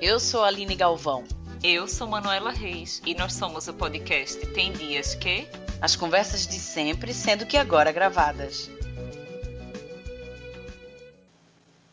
Eu sou a Aline Galvão. Eu sou Manuela Reis e nós somos o podcast Tem Dias Que. As conversas de sempre, sendo que agora gravadas.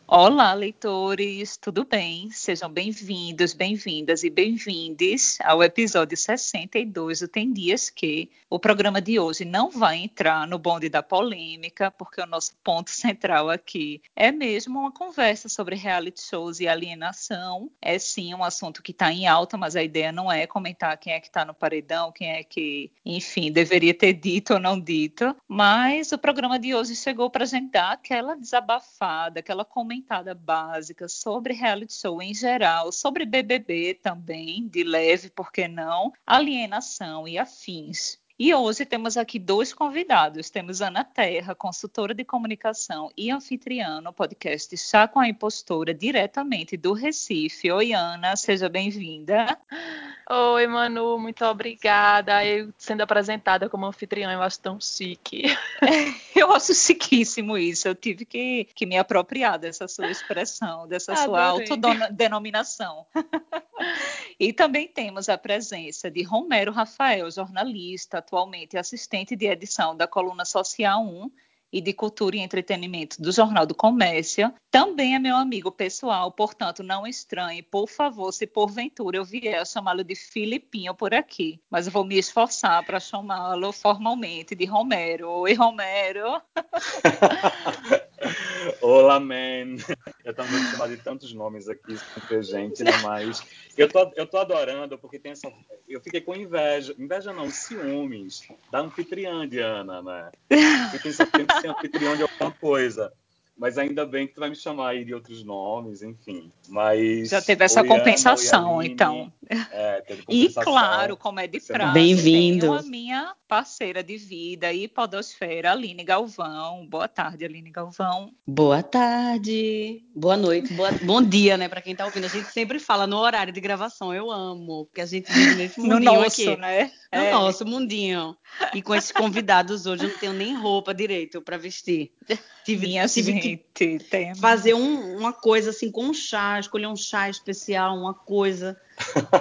Olá, leitores, tudo bem? Sejam bem-vindos, bem-vindas e bem-vindes ao episódio 62 do Tem Dias Que. O programa de hoje não vai entrar no bonde da polêmica, porque o nosso ponto central aqui é mesmo uma conversa sobre reality shows e alienação. É sim um assunto que está em alta, mas a ideia não é comentar quem é que está no paredão, quem é que, enfim, deveria ter dito ou não dito. Mas o programa de hoje chegou para a gente dar aquela desabafada, aquela comentada comentada básica sobre reality show em geral, sobre BBB também, de leve, por que não, alienação e afins. E hoje temos aqui dois convidados. Temos Ana Terra, consultora de comunicação e anfitriã no podcast Chá com a Impostora, diretamente do Recife. Oi, Ana, seja bem-vinda. Oi, Manu, muito obrigada. Eu sendo apresentada como anfitriã, eu acho tão chique. eu acho chiquíssimo isso. Eu tive que, que me apropriar dessa sua expressão, dessa Adorei. sua autodenominação. e também temos a presença de Romero Rafael, jornalista, atualmente assistente de edição da coluna Social 1 e de Cultura e Entretenimento do Jornal do Comércio. Também é meu amigo pessoal, portanto, não estranhe, por favor, se porventura eu vier chamá-lo de Filipinho por aqui. Mas eu vou me esforçar para chamá-lo formalmente de Romero. Oi, Romero. Olá, man. Eu muito chamado de tantos nomes aqui, muita gente, né? Mas eu tô, eu tô adorando porque tem essa. Eu fiquei com inveja. Inveja não, ciúmes da anfitriã de Ana, né? Porque tem, que ser anfitriã de alguma coisa. Mas ainda bem que tu vai me chamar aí de outros nomes, enfim. Mas já teve essa Oriana, compensação, então. É, teve compensação. E claro, como é de praxe, bem-vindo. a minha parceira de vida e podosfera, Aline Galvão. Boa tarde, Aline Galvão. Boa tarde, boa noite, boa... bom dia, né, para quem tá ouvindo. A gente sempre fala no horário de gravação. Eu amo, porque a gente vive nesse mundinho no nosso, aqui. né? No é. nosso mundinho. E com esses convidados hoje eu não tenho nem roupa direito para vestir. Tive, Minha tive gente, tem. fazer um, uma coisa assim com um chá, escolher um chá especial, uma coisa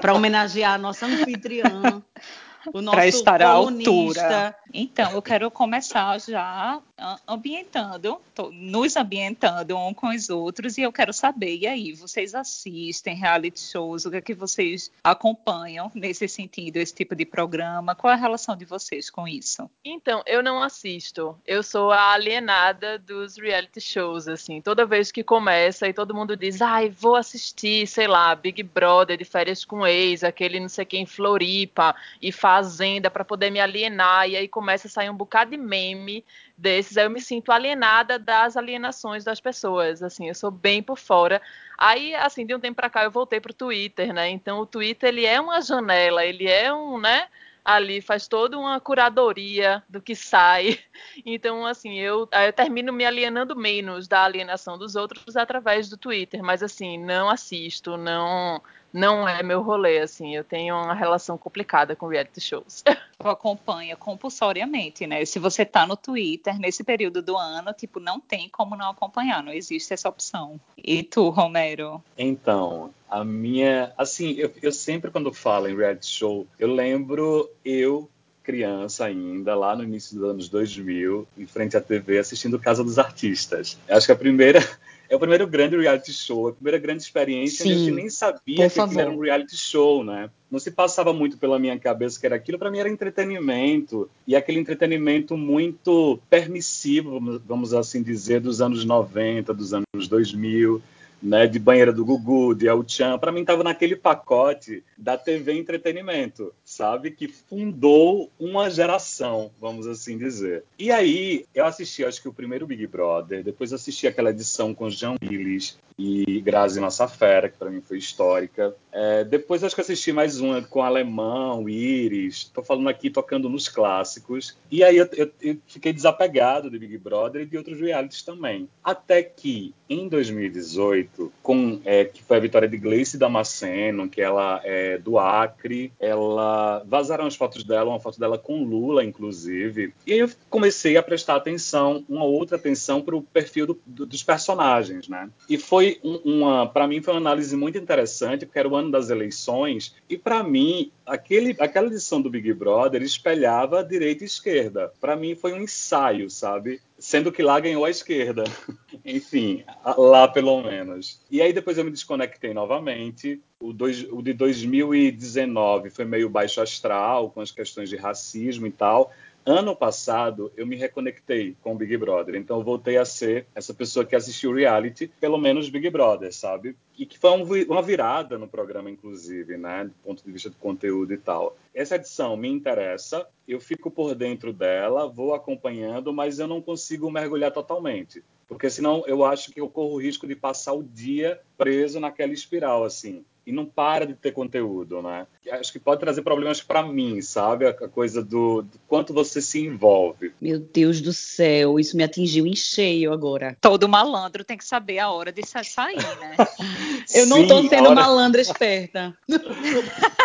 para homenagear a nossa anfitriã o nosso para estar à altura. Então, eu quero começar já ambientando, tô, nos ambientando um com os outros, e eu quero saber, e aí, vocês assistem reality shows, o que é que vocês acompanham nesse sentido, esse tipo de programa? Qual é a relação de vocês com isso? Então, eu não assisto. Eu sou a alienada dos reality shows, assim. Toda vez que começa e todo mundo diz, ai, vou assistir, sei lá, Big Brother de férias com ex, aquele não sei quem Floripa, e fazenda para poder me alienar, e aí começa a sair um bocado de meme desses, aí eu me sinto alienada das alienações das pessoas, assim, eu sou bem por fora. Aí, assim, de um tempo para cá eu voltei pro Twitter, né? Então o Twitter ele é uma janela, ele é um, né? ali faz toda uma curadoria do que sai. Então, assim, eu, eu termino me alienando menos da alienação dos outros através do Twitter, mas assim, não assisto, não não é meu rolê, assim. Eu tenho uma relação complicada com reality shows. Tu acompanha compulsoriamente, né? Se você tá no Twitter nesse período do ano, tipo, não tem como não acompanhar, não existe essa opção. E tu, Romero? Então, a minha. Assim, eu, eu sempre, quando falo em reality show, eu lembro eu criança ainda, lá no início dos anos 2000, em frente à TV, assistindo Casa dos Artistas. Acho que a primeira é o primeiro grande reality show, a primeira grande experiência. Sim, a gente nem sabia que aquilo era um reality show, né? Não se passava muito pela minha cabeça que era aquilo. Para mim era entretenimento e aquele entretenimento muito permissivo, vamos assim dizer, dos anos 90, dos anos 2000 né, de Banheira do Gugu, de El Chan, para mim estava naquele pacote da TV entretenimento, sabe? Que fundou uma geração, vamos assim dizer. E aí, eu assisti, acho que o primeiro Big Brother, depois assisti aquela edição com Jean Willis e Grazi Massafera, que para mim foi histórica. É, depois acho que assisti mais uma com Alemão, Iris, estou falando aqui tocando nos clássicos. E aí eu, eu, eu fiquei desapegado de Big Brother e de outros realities também. Até que, em 2018, com é, que foi a vitória de Gleice Damasceno, que ela é do Acre. Ela vazaram as fotos dela, uma foto dela com Lula, inclusive. E aí eu comecei a prestar atenção, uma outra atenção para o perfil do, do, dos personagens, né? E foi um, uma, para mim foi uma análise muito interessante, porque era o ano das eleições e para mim aquele, aquela edição do Big Brother espelhava direita e esquerda. Para mim foi um ensaio, sabe? Sendo que lá ganhou a esquerda. Enfim, lá pelo menos. E aí depois eu me desconectei novamente. O, dois, o de 2019 foi meio baixo astral, com as questões de racismo e tal. Ano passado, eu me reconectei com o Big Brother. Então, eu voltei a ser essa pessoa que assistiu reality, pelo menos Big Brother, sabe? E que foi um, uma virada no programa, inclusive, né? Do ponto de vista do conteúdo e tal. Essa edição me interessa, eu fico por dentro dela, vou acompanhando, mas eu não consigo mergulhar totalmente. Porque senão eu acho que eu corro o risco de passar o dia preso naquela espiral, assim e não para de ter conteúdo, né? Acho que pode trazer problemas para mim, sabe? A coisa do, do, quanto você se envolve. Meu Deus do céu, isso me atingiu em cheio agora. Todo malandro tem que saber a hora de sair, né? Eu não tô sendo hora... malandra esperta.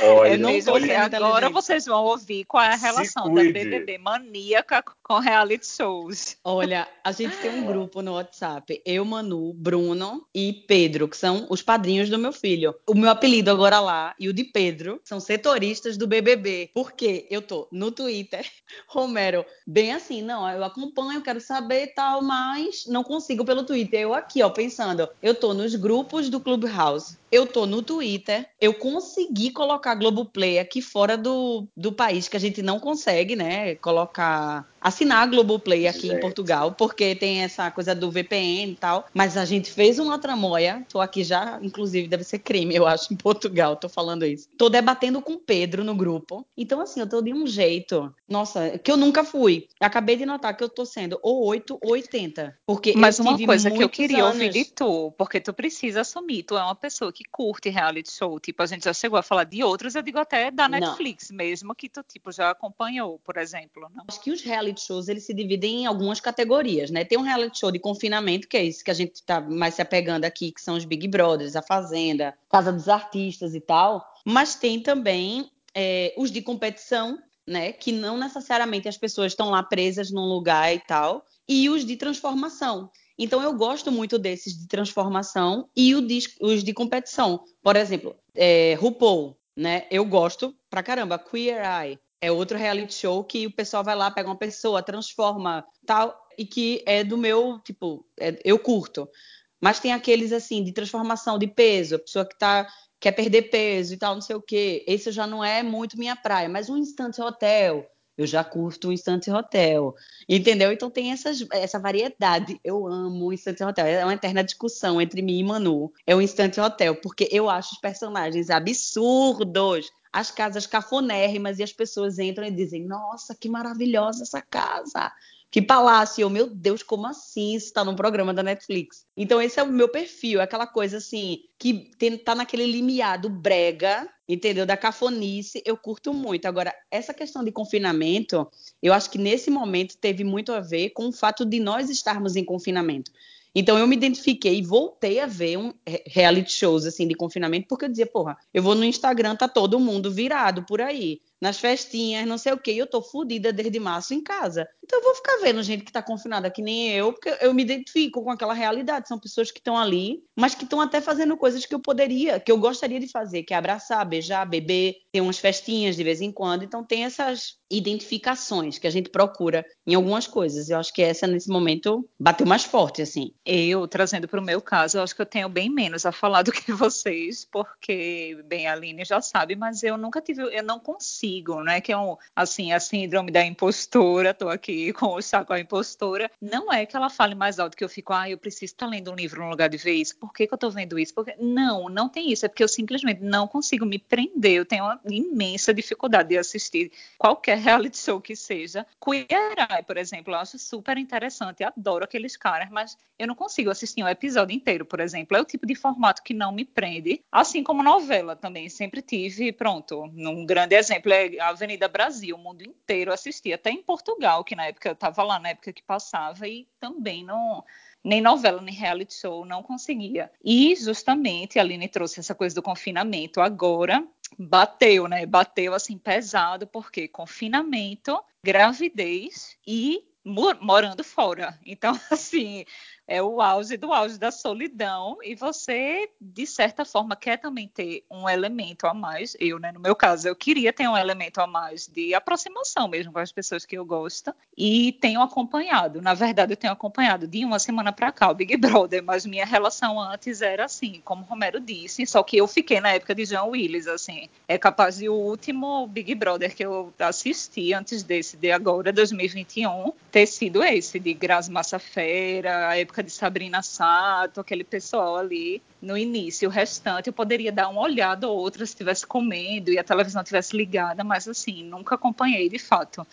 Olha, eu não tô olha, agora vocês vão ouvir qual é a relação da BBB maníaca com reality shows. Olha, a gente tem um grupo no WhatsApp, eu, Manu, Bruno e Pedro, que são os padrinhos do meu filho. O meu apelido agora lá e o de Pedro são setoristas do BBB, porque eu tô no Twitter, Romero, bem assim, não, eu acompanho, quero saber e tal, mas não consigo pelo Twitter. Eu aqui, ó, pensando, eu tô nos grupos do Clubhouse, eu tô no Twitter, eu consegui colocar Globoplay aqui fora do, do país, que a gente não consegue, né, colocar assinar a Globoplay aqui Gente. em Portugal, porque tem essa coisa do VPN e tal. Mas a gente fez uma tramóia. Tô aqui já, inclusive, deve ser crime, eu acho, em Portugal. Tô falando isso. Tô debatendo com o Pedro no grupo. Então, assim, eu tô de um jeito. Nossa, que eu nunca fui. Acabei de notar que eu tô sendo ou 8 ou 80. Porque Mas uma coisa que eu queria anos... ouvir de tu, porque tu precisa assumir, tu é uma pessoa que curte reality show. Tipo, a gente já chegou a falar de outros, eu digo até da Netflix não. mesmo, que tu, tipo, já acompanhou, por exemplo. Não? Acho que os reality reality shows eles se dividem em algumas categorias, né? Tem um reality show de confinamento, que é isso que a gente está mais se apegando aqui, que são os Big Brothers, a Fazenda, Casa dos Artistas e tal. Mas tem também é, os de competição, né? Que não necessariamente as pessoas estão lá presas num lugar e tal. E os de transformação. Então eu gosto muito desses de transformação e os de competição. Por exemplo, é, RuPaul, né? Eu gosto pra caramba. Queer Eye é outro reality show que o pessoal vai lá, pega uma pessoa, transforma, tal, e que é do meu, tipo, é, eu curto. Mas tem aqueles, assim, de transformação de peso, a pessoa que tá, quer perder peso e tal, não sei o quê. Esse já não é muito minha praia, mas um instante hotel, eu já curto o Instante Hotel, entendeu? Então tem essas, essa variedade. Eu amo o Instante Hotel. É uma eterna discussão entre mim e Manu. É o Instante Hotel, porque eu acho os personagens absurdos as casas cafonérrimas e as pessoas entram e dizem: Nossa, que maravilhosa essa casa! Que palácio! Meu Deus, como assim? Isso está num programa da Netflix. Então, esse é o meu perfil, é aquela coisa assim, que tem, tá naquele limiar do brega, entendeu? Da cafonice, eu curto muito. Agora, essa questão de confinamento, eu acho que nesse momento teve muito a ver com o fato de nós estarmos em confinamento. Então eu me identifiquei e voltei a ver um reality shows assim de confinamento, porque eu dizia, porra, eu vou no Instagram, tá todo mundo virado por aí nas festinhas, não sei o quê, e eu tô fodida desde março em casa. Então eu vou ficar vendo gente que tá confinada que nem eu, porque eu me identifico com aquela realidade. São pessoas que estão ali, mas que estão até fazendo coisas que eu poderia, que eu gostaria de fazer, que é abraçar, beijar, beber, ter umas festinhas de vez em quando. Então tem essas identificações que a gente procura em algumas coisas. Eu acho que essa nesse momento bateu mais forte assim. Eu trazendo para o meu caso, eu acho que eu tenho bem menos a falar do que vocês, porque bem a Aline já sabe, mas eu nunca tive, eu não consigo, né? Que é um, assim, a síndrome da impostora, tô aqui com o saco a impostora. Não é que ela fale mais alto que eu fico, ah, eu preciso estar lendo um livro no lugar de ver isso. Por que, que eu tô vendo isso? Porque... Não, não tem isso. É porque eu simplesmente não consigo me prender. Eu tenho uma imensa dificuldade de assistir qualquer reality show que seja. Queer Eye, por exemplo, eu acho super interessante. Adoro aqueles caras, mas eu não consigo assistir um episódio inteiro, por exemplo. É o tipo de formato que não me prende. Assim como novela também. Sempre tive, pronto, num grande exemplo a Avenida Brasil, o mundo inteiro assistia, até em Portugal, que na época eu estava lá, na época que passava, e também não nem novela, nem reality show, não conseguia. E justamente a Aline trouxe essa coisa do confinamento. Agora bateu, né? Bateu assim pesado, porque confinamento, gravidez e morando fora. Então, assim, é o auge do auge da solidão e você, de certa forma, quer também ter um elemento a mais. Eu, né, no meu caso, eu queria ter um elemento a mais de aproximação mesmo com as pessoas que eu gosto e tenho acompanhado. Na verdade, eu tenho acompanhado de uma semana para cá o Big Brother, mas minha relação antes era assim, como o Romero disse, só que eu fiquei na época de John Willis, assim. É capaz de o último Big Brother que eu assisti antes desse, de agora, 2021, ter sido esse, de Grazi Massafera, a época época de Sabrina Sato, aquele pessoal ali no início. O restante eu poderia dar uma olhada ou outra se estivesse comendo e a televisão estivesse ligada, mas assim, nunca acompanhei de fato.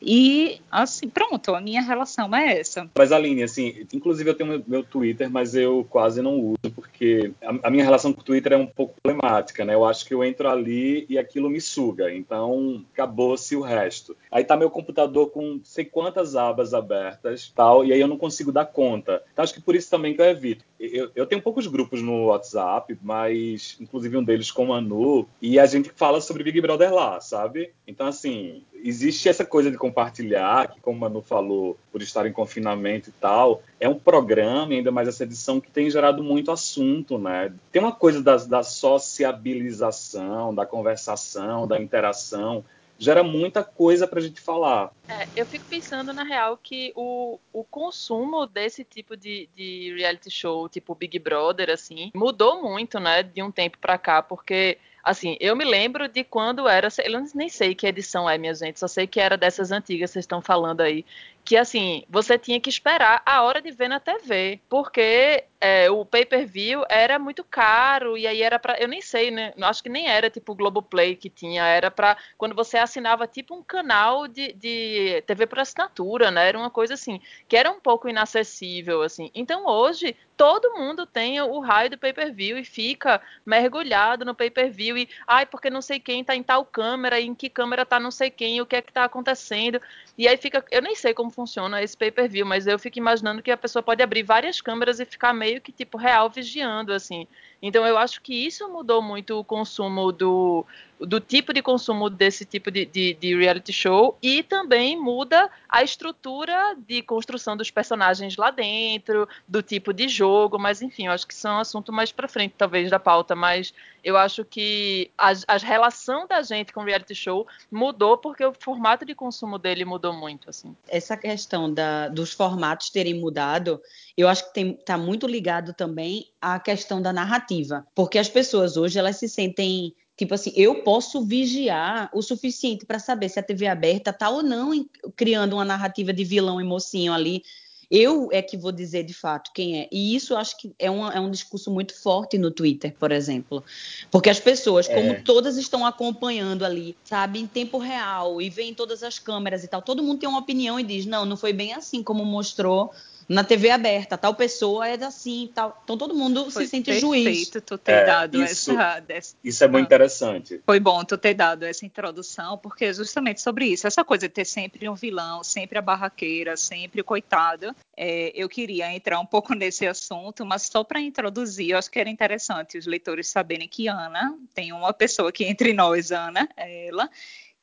E, assim, pronto, a minha relação é essa. Mas, Aline, assim, inclusive eu tenho meu, Twitter, mas eu quase não uso, porque a, a, minha relação com o Twitter é um pouco problemática, né? Eu acho que eu entro ali e aquilo me suga, então acabou-se o resto. Aí tá meu computador com sei quantas abas abertas, tal, e aí eu não consigo dar conta. Então acho que por isso também que eu evito. Eu, eu tenho poucos grupos no WhatsApp, mas inclusive um deles com a Manu, e a gente fala sobre Big Brother lá, sabe? Então, assim, existe essa coisa de compartilhar, que como a Manu falou, por estar em confinamento e tal, é um programa, ainda mais essa edição, que tem gerado muito assunto, né? Tem uma coisa da, da sociabilização, da conversação, da interação, gera muita coisa para a gente falar. É, eu fico pensando, na real, que o, o consumo desse tipo de, de reality show, tipo Big Brother, assim, mudou muito, né, de um tempo para cá, porque Assim, eu me lembro de quando era. Eu nem sei que edição é, minha gente, só sei que era dessas antigas vocês estão falando aí. Que assim, você tinha que esperar a hora de ver na TV, porque é, o pay-per-view era muito caro e aí era para, eu nem sei, né? Acho que nem era tipo o Globoplay que tinha, era para quando você assinava tipo um canal de, de TV por assinatura, né? Era uma coisa assim que era um pouco inacessível assim. Então hoje todo mundo tem o raio do pay-per-view e fica mergulhado no pay-per-view e ai porque não sei quem tá em tal câmera, em que câmera tá não sei quem, o que é que tá acontecendo. E aí fica, eu nem sei como funciona esse pay-per-view, mas eu fico imaginando que a pessoa pode abrir várias câmeras e ficar meio que tipo real vigiando assim. Então eu acho que isso mudou muito o consumo do, do tipo de consumo desse tipo de, de, de, reality show e também muda a estrutura de construção dos personagens lá dentro, do tipo de jogo, mas enfim, eu acho que são é um assunto mais para frente, talvez, da pauta, mas eu acho que a, a relação da gente com o reality show mudou porque o formato de consumo dele mudou muito, assim. Essa questão da, dos formatos terem mudado, eu acho que está muito ligado também à questão da narrativa, porque as pessoas hoje elas se sentem Tipo assim, eu posso vigiar o suficiente para saber se a TV aberta está ou não criando uma narrativa de vilão e mocinho ali. Eu é que vou dizer de fato quem é. E isso acho que é, uma, é um discurso muito forte no Twitter, por exemplo. Porque as pessoas, é. como todas estão acompanhando ali, sabe, em tempo real, e veem todas as câmeras e tal, todo mundo tem uma opinião e diz: não, não foi bem assim como mostrou na TV aberta, tal pessoa é assim, tal. Então todo mundo Foi se sente perfeito, juiz. tu ter é, dado isso, essa, Isso é muito ah. interessante. Foi bom tu ter dado essa introdução, porque é justamente sobre isso, essa coisa de ter sempre um vilão, sempre a barraqueira, sempre o coitado. É, eu queria entrar um pouco nesse assunto, mas só para introduzir, eu acho que era interessante os leitores saberem que Ana tem uma pessoa aqui entre nós, Ana, ela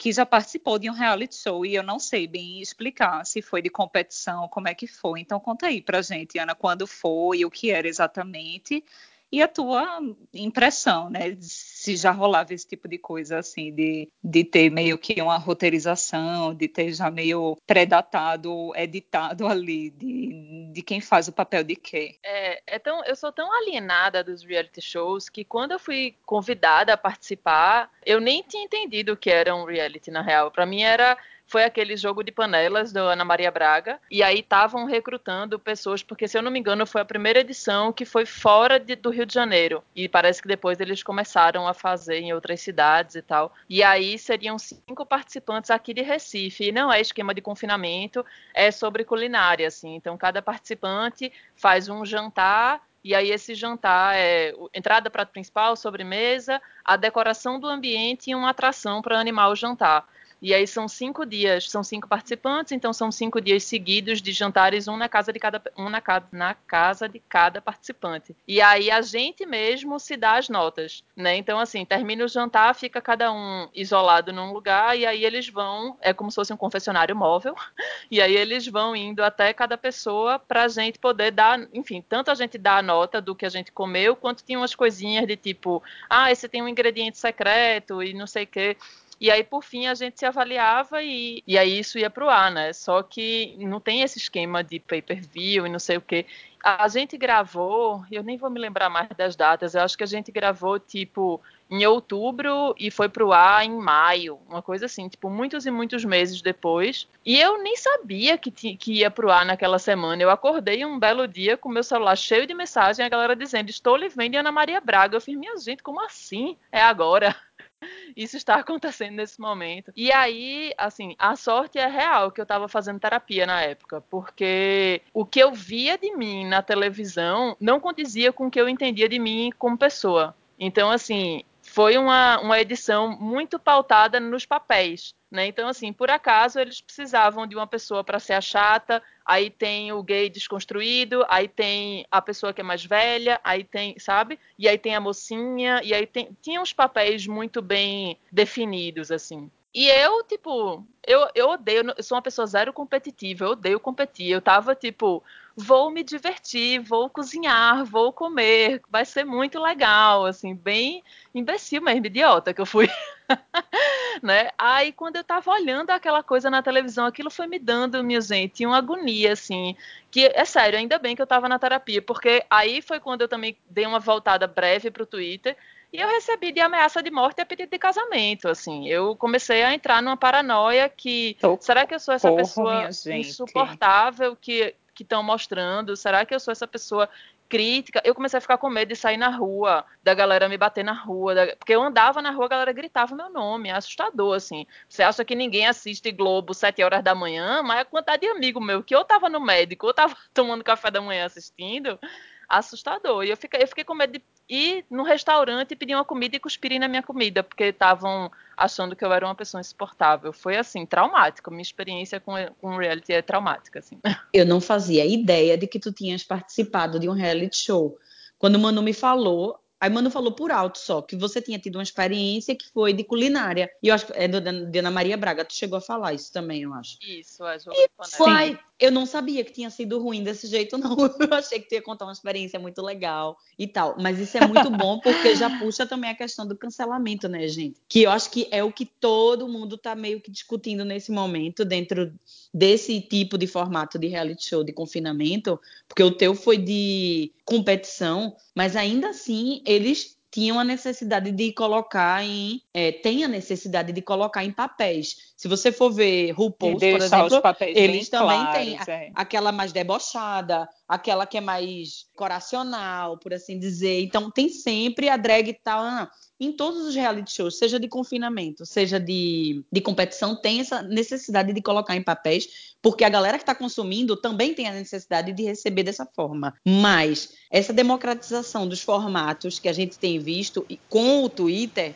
que já participou de um reality show e eu não sei bem explicar se foi de competição, como é que foi. Então conta aí pra gente, Ana, quando foi, o que era exatamente e a tua impressão, né? Se já rolava esse tipo de coisa, assim, de, de ter meio que uma roteirização, de ter já meio predatado, editado ali, de, de quem faz o papel de quê. É, é tão, eu sou tão alienada dos reality shows que quando eu fui convidada a participar, eu nem tinha entendido o que era um reality, na real. Para mim era foi aquele jogo de panelas do Ana Maria Braga. E aí estavam recrutando pessoas, porque se eu não me engano, foi a primeira edição que foi fora de, do Rio de Janeiro. E parece que depois eles começaram a fazer em outras cidades e tal. E aí seriam cinco participantes aqui de Recife. E não é esquema de confinamento, é sobre culinária, assim. Então cada participante faz um jantar e aí esse jantar é entrada, prato principal, sobremesa, a decoração do ambiente e uma atração para animar o jantar. E aí são cinco dias, são cinco participantes, então são cinco dias seguidos de jantares, um na casa de cada, um na, na casa de cada participante. E aí a gente mesmo se dá as notas, né? Então, assim, termina o jantar, fica cada um isolado num lugar, e aí eles vão, é como se fosse um confessionário móvel, e aí eles vão indo até cada pessoa para a gente poder dar, enfim, tanto a gente dá a nota do que a gente comeu, quanto tinha umas coisinhas de tipo, ah, esse tem um ingrediente secreto e não sei o quê. E aí, por fim, a gente se avaliava e, e aí isso ia para o ar, né? Só que não tem esse esquema de pay-per-view e não sei o quê. A gente gravou, eu nem vou me lembrar mais das datas, eu acho que a gente gravou, tipo, em outubro e foi pro ar em maio, uma coisa assim, tipo, muitos e muitos meses depois. E eu nem sabia que, que ia pro ar naquela semana. Eu acordei um belo dia com meu celular cheio de mensagem, a galera dizendo: Estou lhe vendo Ana Maria Braga. Eu fiz, minha gente, como assim? É agora. Isso está acontecendo nesse momento. E aí, assim, a sorte é real que eu estava fazendo terapia na época, porque o que eu via de mim na televisão não condizia com o que eu entendia de mim como pessoa. Então, assim, foi uma, uma edição muito pautada nos papéis. Né? Então, assim, por acaso eles precisavam de uma pessoa para ser a chata, aí tem o gay desconstruído, aí tem a pessoa que é mais velha, aí tem, sabe? E aí tem a mocinha, e aí tem, tinha uns papéis muito bem definidos, assim. E eu, tipo, eu, eu odeio, eu sou uma pessoa zero competitiva, eu odeio competir. Eu tava, tipo, vou me divertir, vou cozinhar, vou comer, vai ser muito legal, assim, bem imbecil mesmo, idiota que eu fui. né? Aí quando eu tava olhando aquela coisa na televisão, aquilo foi me dando, minha gente, uma agonia, assim, que é sério, ainda bem que eu tava na terapia, porque aí foi quando eu também dei uma voltada breve pro Twitter, e eu recebi de ameaça de morte e pedido de casamento, assim. Eu comecei a entrar numa paranoia que Tô será que eu sou essa pessoa insuportável que que estão mostrando? Será que eu sou essa pessoa crítica? Eu comecei a ficar com medo de sair na rua, da galera me bater na rua, da... porque eu andava na rua, a galera gritava meu nome, é assustador, assim. Você acha que ninguém assiste Globo sete horas da manhã, mas a quantidade de amigo meu que eu tava no médico, ou tava tomando café da manhã assistindo, assustador. E eu fiquei, eu fiquei com medo de ir no restaurante, pedir uma comida e cuspirem na minha comida, porque estavam achando que eu era uma pessoa insuportável. Foi assim, traumático. Minha experiência com, com reality é traumática, assim. Eu não fazia ideia de que tu tinhas participado de um reality show. Quando o Manu me falou, Aí Manu falou por alto só que você tinha tido uma experiência que foi de culinária. E eu acho que é do, de Ana Maria Braga. Tu chegou a falar isso também, eu acho. Isso, é e foi, Eu não sabia que tinha sido ruim desse jeito, não. Eu achei que tu ia contar uma experiência muito legal e tal. Mas isso é muito bom porque já puxa também a questão do cancelamento, né, gente? Que eu acho que é o que todo mundo tá meio que discutindo nesse momento dentro desse tipo de formato de reality show de confinamento, porque o teu foi de competição, mas ainda assim eles tinham a necessidade de colocar em. É, tem a necessidade de colocar em papéis. Se você for ver RuPaul, por exemplo, eles também claros, têm é. aquela mais debochada, aquela que é mais coracional, por assim dizer. Então tem sempre a drag tal. Tá, em todos os reality shows, seja de confinamento, seja de, de competição, tem essa necessidade de colocar em papéis, porque a galera que está consumindo também tem a necessidade de receber dessa forma. Mas essa democratização dos formatos que a gente tem visto com o Twitter.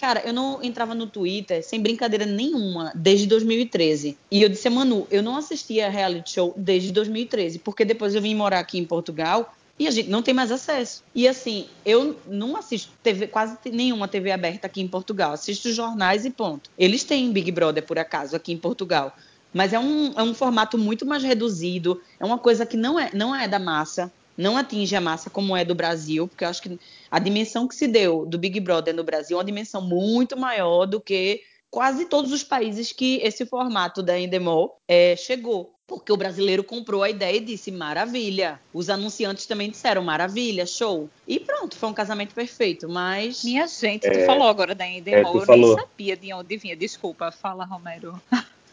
Cara, eu não entrava no Twitter sem brincadeira nenhuma desde 2013. E eu disse, Manu, eu não assistia reality show desde 2013, porque depois eu vim morar aqui em Portugal e a gente não tem mais acesso. E assim, eu não assisto TV, quase nenhuma TV aberta aqui em Portugal. Assisto jornais e ponto. Eles têm Big Brother, por acaso, aqui em Portugal. Mas é um, é um formato muito mais reduzido. É uma coisa que não é, não é da massa. Não atinge a massa como é do Brasil, porque eu acho que a dimensão que se deu do Big Brother no Brasil é uma dimensão muito maior do que quase todos os países que esse formato da Endemol é, chegou. Porque o brasileiro comprou a ideia e disse maravilha. Os anunciantes também disseram maravilha, show. E pronto, foi um casamento perfeito. Mas. Minha gente, tu é, falou agora da Endemol, é, eu falou. nem sabia de onde vinha. Desculpa, fala, Romero.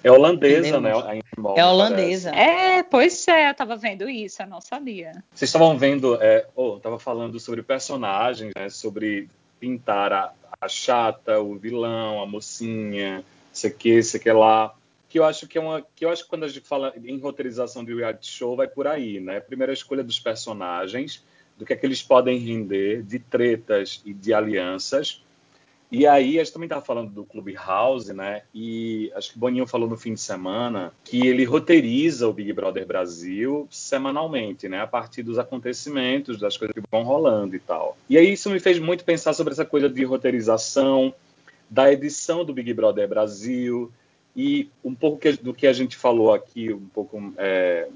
É holandesa, né? A Endemol, é holandesa. É, pois é, eu tava vendo isso, eu não sabia. Vocês estavam vendo, é, oh, tava falando sobre personagens, né? Sobre pintar a, a chata, o vilão, a mocinha, sei que, sei que lá que eu acho que é uma que eu acho que quando a gente fala em roteirização de reality show vai por aí, né? Primeiro a escolha dos personagens, do que é que eles podem render de tretas e de alianças. E aí, a gente também estava falando do Clubhouse, né? E acho que o Boninho falou no fim de semana que ele roteiriza o Big Brother Brasil semanalmente, né? A partir dos acontecimentos, das coisas que vão rolando e tal. E aí, isso me fez muito pensar sobre essa coisa de roteirização, da edição do Big Brother Brasil e um pouco do que a gente falou aqui, um pouco é,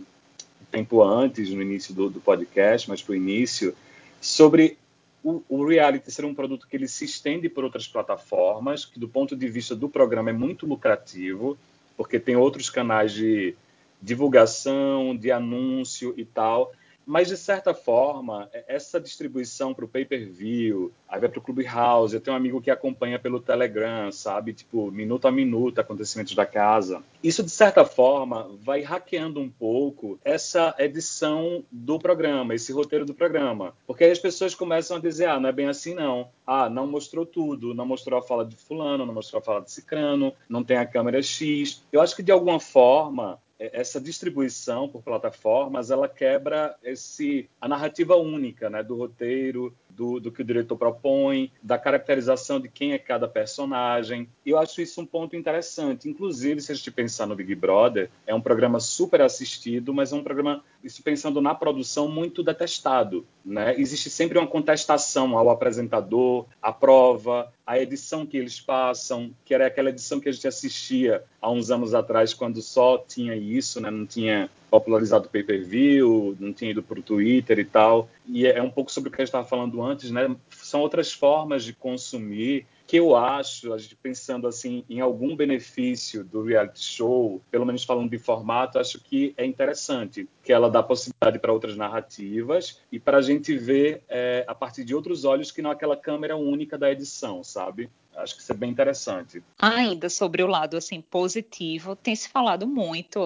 tempo antes, no início do, do podcast, mas para o início, sobre o, o, reality ser um produto que ele se estende por outras plataformas, que do ponto de vista do programa é muito lucrativo, porque tem outros canais de divulgação, de anúncio e tal. Mas, de certa forma, é, essa distribuição para o pay-per-view, aí vai para o Clubhouse, eu tenho um amigo que acompanha pelo Telegram, sabe? Tipo, minuto a minuto, acontecimentos da casa. Isso, de certa forma, vai hackeando um pouco essa edição do programa, esse roteiro do programa. Porque aí as pessoas começam a dizer, ah, não é bem assim não. Ah, não mostrou tudo, não mostrou a fala de fulano, não mostrou a fala de cicrano, não tem a câmera X. Eu acho que, de alguma forma, essa distribuição por plataformas ela quebra esse a narrativa única né, do roteiro do, do, que o diretor propõe da caracterização de quem é cada personagem. Eu acho isso um ponto interessante. Inclusive se a gente pensar no Big Brother é um programa super assistido mas é um programa isso pensando na produção muito detestado né existe sempre uma contestação ao apresentador à prova a edição que eles passam, que era aquela edição que a gente assistia há uns anos atrás, quando só tinha isso, né? não tinha popularizado o pay-per-view, não tinha ido para o Twitter e tal. E é um pouco sobre o que a gente estava falando antes, né? São outras formas de consumir que eu acho, a gente pensando assim em algum benefício do reality show, pelo menos falando de formato, acho que é interessante, que ela dá possibilidade para outras narrativas e para a gente ver é, a partir de outros olhos que não aquela câmera única da edição, sabe? Acho que isso é bem interessante. Ainda sobre o lado assim positivo, tem se falado muito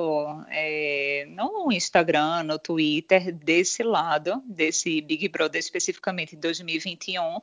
é, no Instagram, no Twitter, desse lado, desse Big Brother especificamente 2021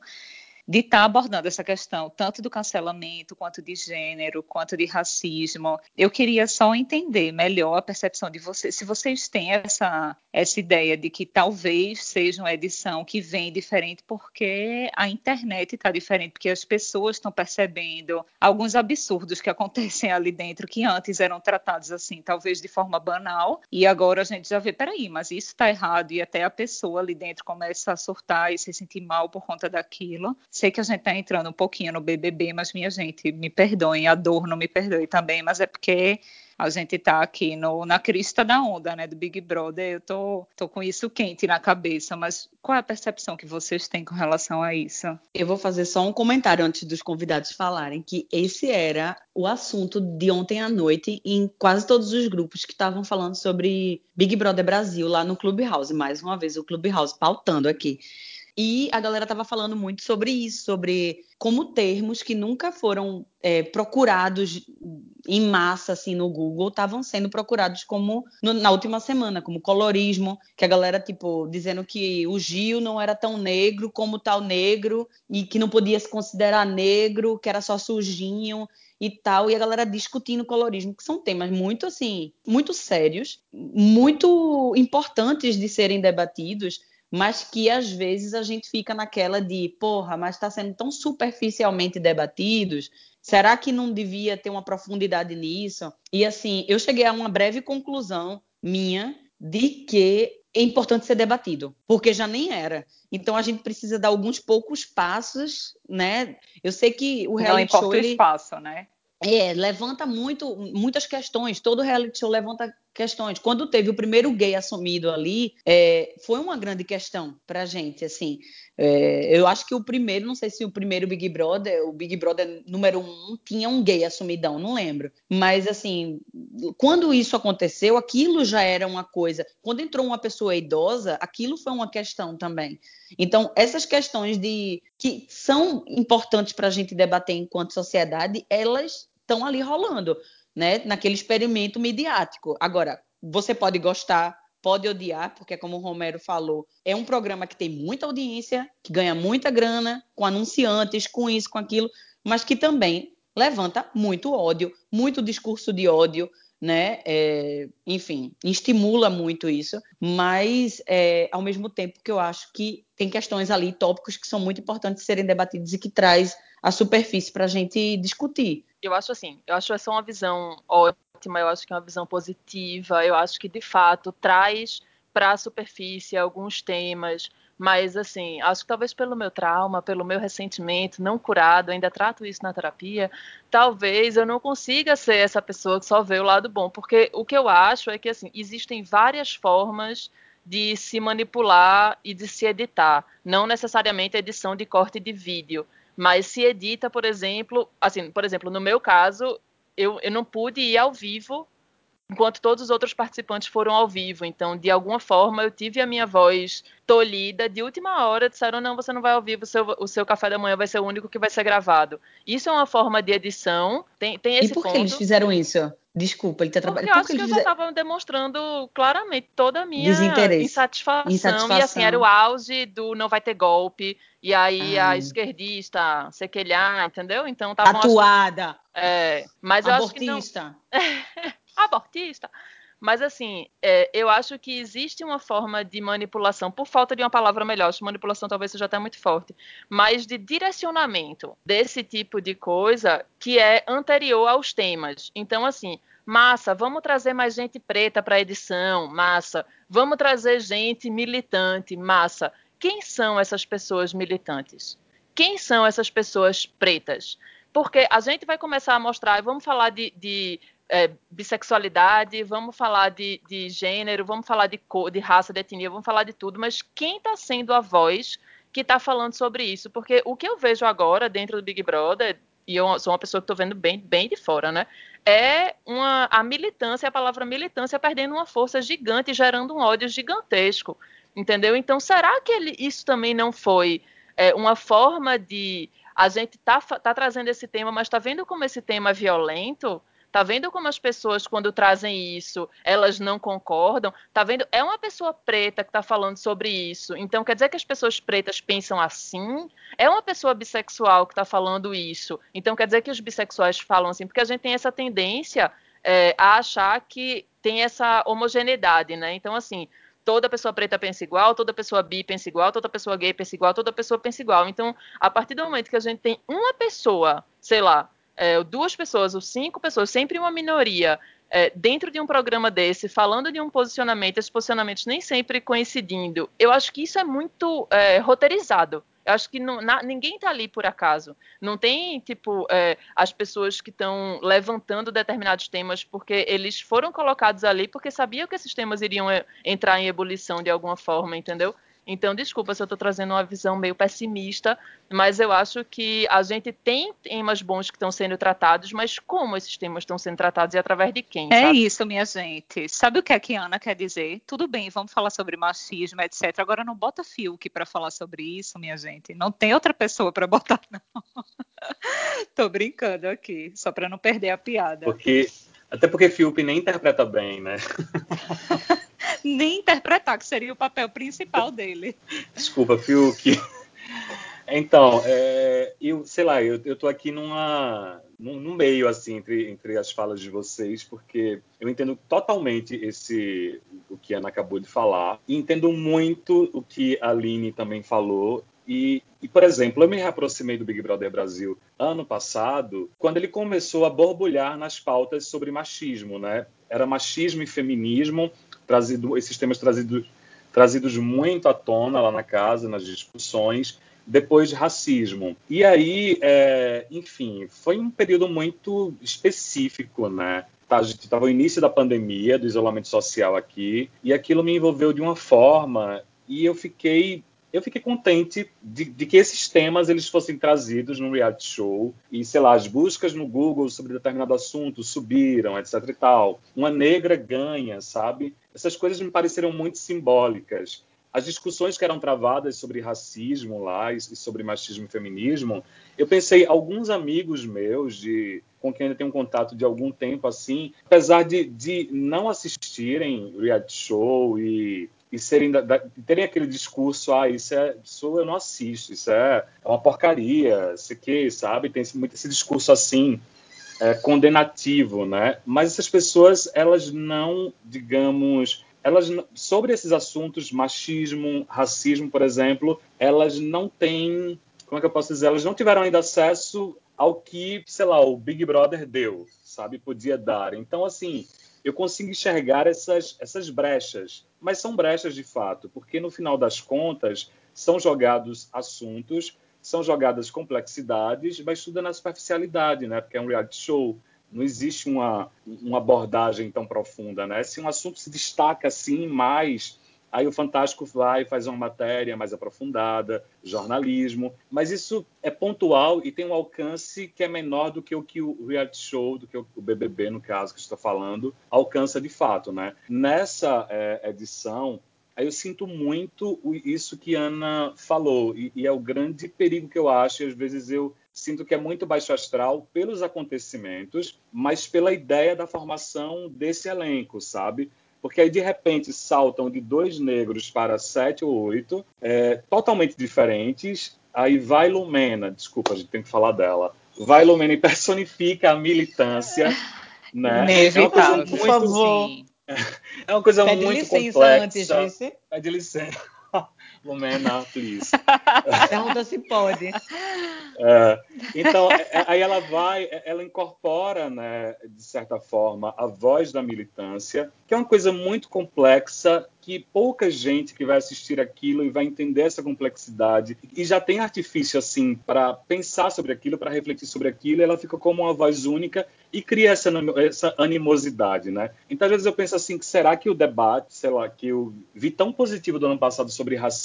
de estar tá abordando essa questão, tanto do cancelamento, quanto de gênero, quanto de racismo. Eu queria só entender melhor a percepção de vocês, se vocês têm essa, essa ideia de que talvez seja uma edição que vem diferente porque a internet está diferente, porque as pessoas estão percebendo alguns absurdos que acontecem ali dentro, que antes eram tratados assim, talvez de forma banal, e agora a gente já vê, peraí, mas isso está errado, e até a pessoa ali dentro começa a surtar e se sentir mal por conta daquilo. Sei que a gente está entrando um pouquinho no BBB, mas minha gente, me perdoem, a dor não me perdoe também, mas é porque a gente está aqui no, na crista da onda, né, do Big Brother. Eu tô, tô com isso quente na cabeça, mas qual é a percepção que vocês têm com relação a isso? Eu vou fazer só um comentário antes dos convidados falarem, que esse era o assunto de ontem à noite em quase todos os grupos que estavam falando sobre Big Brother Brasil lá no Clubhouse. Mais uma vez, o Clubhouse pautando aqui. E a galera estava falando muito sobre isso, sobre como termos que nunca foram é, procurados em massa assim no Google estavam sendo procurados como no, na última semana, como colorismo, que a galera tipo dizendo que o Gil não era tão negro como tal negro e que não podia se considerar negro, que era só sujinho e tal, e a galera discutindo colorismo, que são temas muito assim, muito sérios, muito importantes de serem debatidos mas que às vezes a gente fica naquela de, porra, mas está sendo tão superficialmente debatidos, será que não devia ter uma profundidade nisso? E assim, eu cheguei a uma breve conclusão minha de que é importante ser debatido, porque já nem era. Então a gente precisa dar alguns poucos passos, né? Eu sei que o reality não show ele... espaço, né? É, levanta muito, muitas questões. Todo reality show levanta questões. Quando teve o primeiro gay assumido ali, é, foi uma grande questão para a gente. Assim, é, eu acho que o primeiro, não sei se o primeiro Big Brother, o Big Brother número um, tinha um gay assumidão, não lembro. Mas assim, quando isso aconteceu, aquilo já era uma coisa. Quando entrou uma pessoa idosa, aquilo foi uma questão também. Então, essas questões de que são importantes para a gente debater enquanto sociedade, elas estão ali rolando, né? Naquele experimento midiático. Agora, você pode gostar, pode odiar, porque como o Romero falou, é um programa que tem muita audiência, que ganha muita grana com anunciantes, com isso, com aquilo, mas que também levanta muito ódio, muito discurso de ódio, né? É, enfim, estimula muito isso, mas é, ao mesmo tempo que eu acho que tem questões ali, tópicos que são muito importantes serem debatidos e que traz a superfície para a gente discutir. Eu acho assim, eu acho essa uma visão ótima, eu acho que é uma visão positiva, eu acho que de fato traz para a superfície alguns temas mas, assim, acho que talvez pelo meu trauma, pelo meu ressentimento não curado, ainda trato isso na terapia, talvez eu não consiga ser essa pessoa que só vê o lado bom. Porque o que eu acho é que, assim, existem várias formas de se manipular e de se editar. Não necessariamente edição de corte de vídeo, mas se edita, por exemplo, assim, por exemplo, no meu caso, eu, eu não pude ir ao vivo enquanto todos os outros participantes foram ao vivo. Então, de alguma forma, eu tive a minha voz tolhida. De última hora, disseram: não, você não vai ao vivo, o seu, o seu café da manhã vai ser o único que vai ser gravado. Isso é uma forma de edição. Tem, tem esse e por ponto. que eles fizeram isso? Desculpa, ele está trabalhando. Porque eu acho que, eu estava demonstrando claramente toda a minha insatisfação. insatisfação. E assim, era o auge do não vai ter golpe. E aí Ai. a esquerdista sequelhar, entendeu? Então tava. Atuada. É, mas eu Abortista. acho que não. abortista. Mas, assim, é, eu acho que existe uma forma de manipulação, por falta de uma palavra melhor, acho que manipulação talvez seja até muito forte, mas de direcionamento desse tipo de coisa que é anterior aos temas. Então, assim, massa, vamos trazer mais gente preta para a edição, massa, vamos trazer gente militante, massa. Quem são essas pessoas militantes? Quem são essas pessoas pretas? Porque a gente vai começar a mostrar, vamos falar de, de é, bissexualidade, vamos falar de, de, gênero, vamos falar de cor, de raça, de etnia, vamos falar de tudo, mas quem está sendo a voz que está falando sobre isso? Porque o que eu vejo agora dentro do Big Brother, e eu sou uma pessoa que estou vendo bem, bem de fora, né? É uma, a militância, a palavra militância perdendo uma força gigante, gerando um ódio gigantesco, entendeu? Então, será que ele, isso também não foi é, uma forma de a gente tá, tá trazendo esse tema, mas está vendo como esse tema é violento? Tá vendo como as pessoas, quando trazem isso, elas não concordam? Tá vendo? É uma pessoa preta que está falando sobre isso. Então, quer dizer que as pessoas pretas pensam assim? É uma pessoa bissexual que está falando isso. Então, quer dizer que os bissexuais falam assim? Porque a gente tem essa tendência é, a achar que tem essa homogeneidade, né? Então, assim, toda pessoa preta pensa igual, toda pessoa bi pensa igual, toda pessoa gay pensa igual, toda pessoa pensa igual. Então, a partir do momento que a gente tem uma pessoa, sei lá, é, duas pessoas ou cinco pessoas, sempre uma minoria, é, dentro de um programa desse, falando de um posicionamento, esses posicionamentos nem sempre coincidindo, eu acho que isso é muito é, roteirizado. Eu acho que não, na, ninguém está ali por acaso. Não tem, tipo, é, as pessoas que estão levantando determinados temas porque eles foram colocados ali porque sabiam que esses temas iriam é, entrar em ebulição de alguma forma, entendeu? Então, desculpa se eu estou trazendo uma visão meio pessimista, mas eu acho que a gente tem temas bons que estão sendo tratados, mas como esses temas estão sendo tratados e através de quem? É sabe? isso, minha gente. Sabe o que a Kiana quer dizer? Tudo bem, vamos falar sobre machismo, etc. Agora não bota Fiuk para falar sobre isso, minha gente. Não tem outra pessoa para botar, não. Tô brincando aqui, só para não perder a piada. Porque até porque Fiuk nem interpreta bem, né? nem interpretar, que seria o papel principal dele. Desculpa, Fiuk. Então, é, eu sei lá, eu, eu tô aqui numa, num, num, meio assim entre, entre as falas de vocês, porque eu entendo totalmente esse o que a Ana acabou de falar, e entendo muito o que a Aline também falou. E, e, por exemplo, eu me reaproximei do Big Brother Brasil ano passado, quando ele começou a borbulhar nas pautas sobre machismo, né? Era machismo e feminismo, trazido, esses temas trazidos, trazidos muito à tona lá na casa, nas discussões, depois de racismo. E aí, é, enfim, foi um período muito específico, né? Tá, a gente estava no início da pandemia, do isolamento social aqui, e aquilo me envolveu de uma forma, e eu fiquei eu fiquei contente de, de, que esses temas eles fossem trazidos no reality show e sei lá as buscas no Google sobre determinado assunto subiram etc e tal. Uma negra ganha sabe? Essas coisas me pareceram muito simbólicas. As discussões que eram travadas sobre racismo lá e sobre machismo e feminismo eu pensei alguns amigos meus de com quem ainda tenho um contato de algum tempo assim apesar de, de não assistirem reality show e e serem da, da, terem aquele discurso, ah, isso é, isso eu não assisto, isso é, é uma porcaria, isso aqui, sabe? Tem muito esse discurso assim. é, condenativo, né? Mas essas pessoas, elas não, digamos, elas sobre esses assuntos, machismo, racismo, por exemplo, elas não têm, como é que eu posso dizer, elas não tiveram ainda acesso ao que, sei lá, o Big Brother deu, sabe, podia dar. Então, assim, eu consigo enxergar essas, essas brechas, mas são brechas de fato, porque no final das contas são jogados assuntos, são jogadas complexidades, mas tudo é na superficialidade, né? Porque é um reality show, não existe uma, uma abordagem tão profunda, né? Se um assunto se destaca assim mais Aí o Fantástico vai faz uma matéria mais aprofundada, jornalismo, mas isso é pontual e tem um alcance que é menor do que o que o reality show, do que o BBB, no caso que está falando, alcança de fato, né? Nessa é, edição, aí eu sinto muito isso que Ana falou e, e é o grande perigo que eu acho. E às vezes eu sinto que é muito baixo astral pelos acontecimentos, mas pela ideia da formação desse elenco, sabe? Porque aí de repente saltam de dois negros para sete ou oito, é, totalmente diferentes. Aí vai Lumena, desculpa, a gente tem que falar dela. Vai Lumena e personifica a militância, né? Inevitável, é uma coisa muito, por favor. É uma coisa Pede muito licença complexa. antes, vice. Pede licença. Lumena, please. Pergunta se pode. É, então, é, é, aí ela vai, é, ela incorpora, né, de certa forma, a voz da militância, que é uma coisa muito complexa, que pouca gente que vai assistir aquilo e vai entender essa complexidade, e já tem artifício, assim, para pensar sobre aquilo, para refletir sobre aquilo, ela fica como uma voz única e cria essa, essa animosidade, né? Então, às vezes eu penso assim, que será que o debate, sei lá, que eu vi tão positivo do ano passado sobre racismo,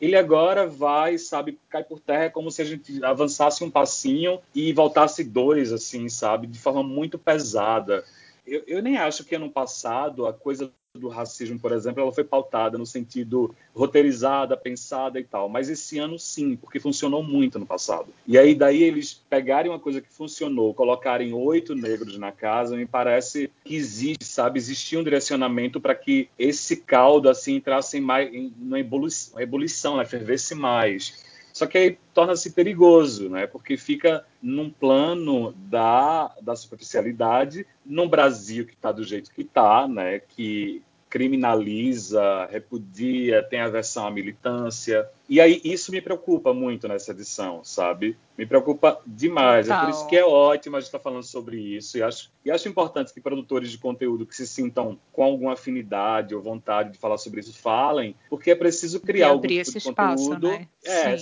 ele agora vai, sabe, cai por terra, como se a gente avançasse um passinho e voltasse dois, assim, sabe, de forma muito pesada. Eu, eu nem acho que ano passado a coisa do racismo, por exemplo, ela foi pautada no sentido roteirizada, pensada e tal. Mas esse ano sim, porque funcionou muito no passado. E aí daí eles pegarem uma coisa que funcionou, colocarem oito negros na casa, me parece que existe, sabe, existia um direcionamento para que esse caldo assim entrasse em mais em uma ebulição, uma ebulição né, fervesse mais. Só que aí torna-se perigoso, né? Porque fica num plano da, da superficialidade, num Brasil que está do jeito que está, né? Que criminaliza, repudia, tem aversão à militância. E aí isso me preocupa muito nessa edição, sabe? Me preocupa demais. É por isso que é ótimo a gente estar tá falando sobre isso. E acho, e acho importante que produtores de conteúdo que se sintam com alguma afinidade ou vontade de falar sobre isso falem, porque é preciso criar algum tipo de espaço, conteúdo né? é,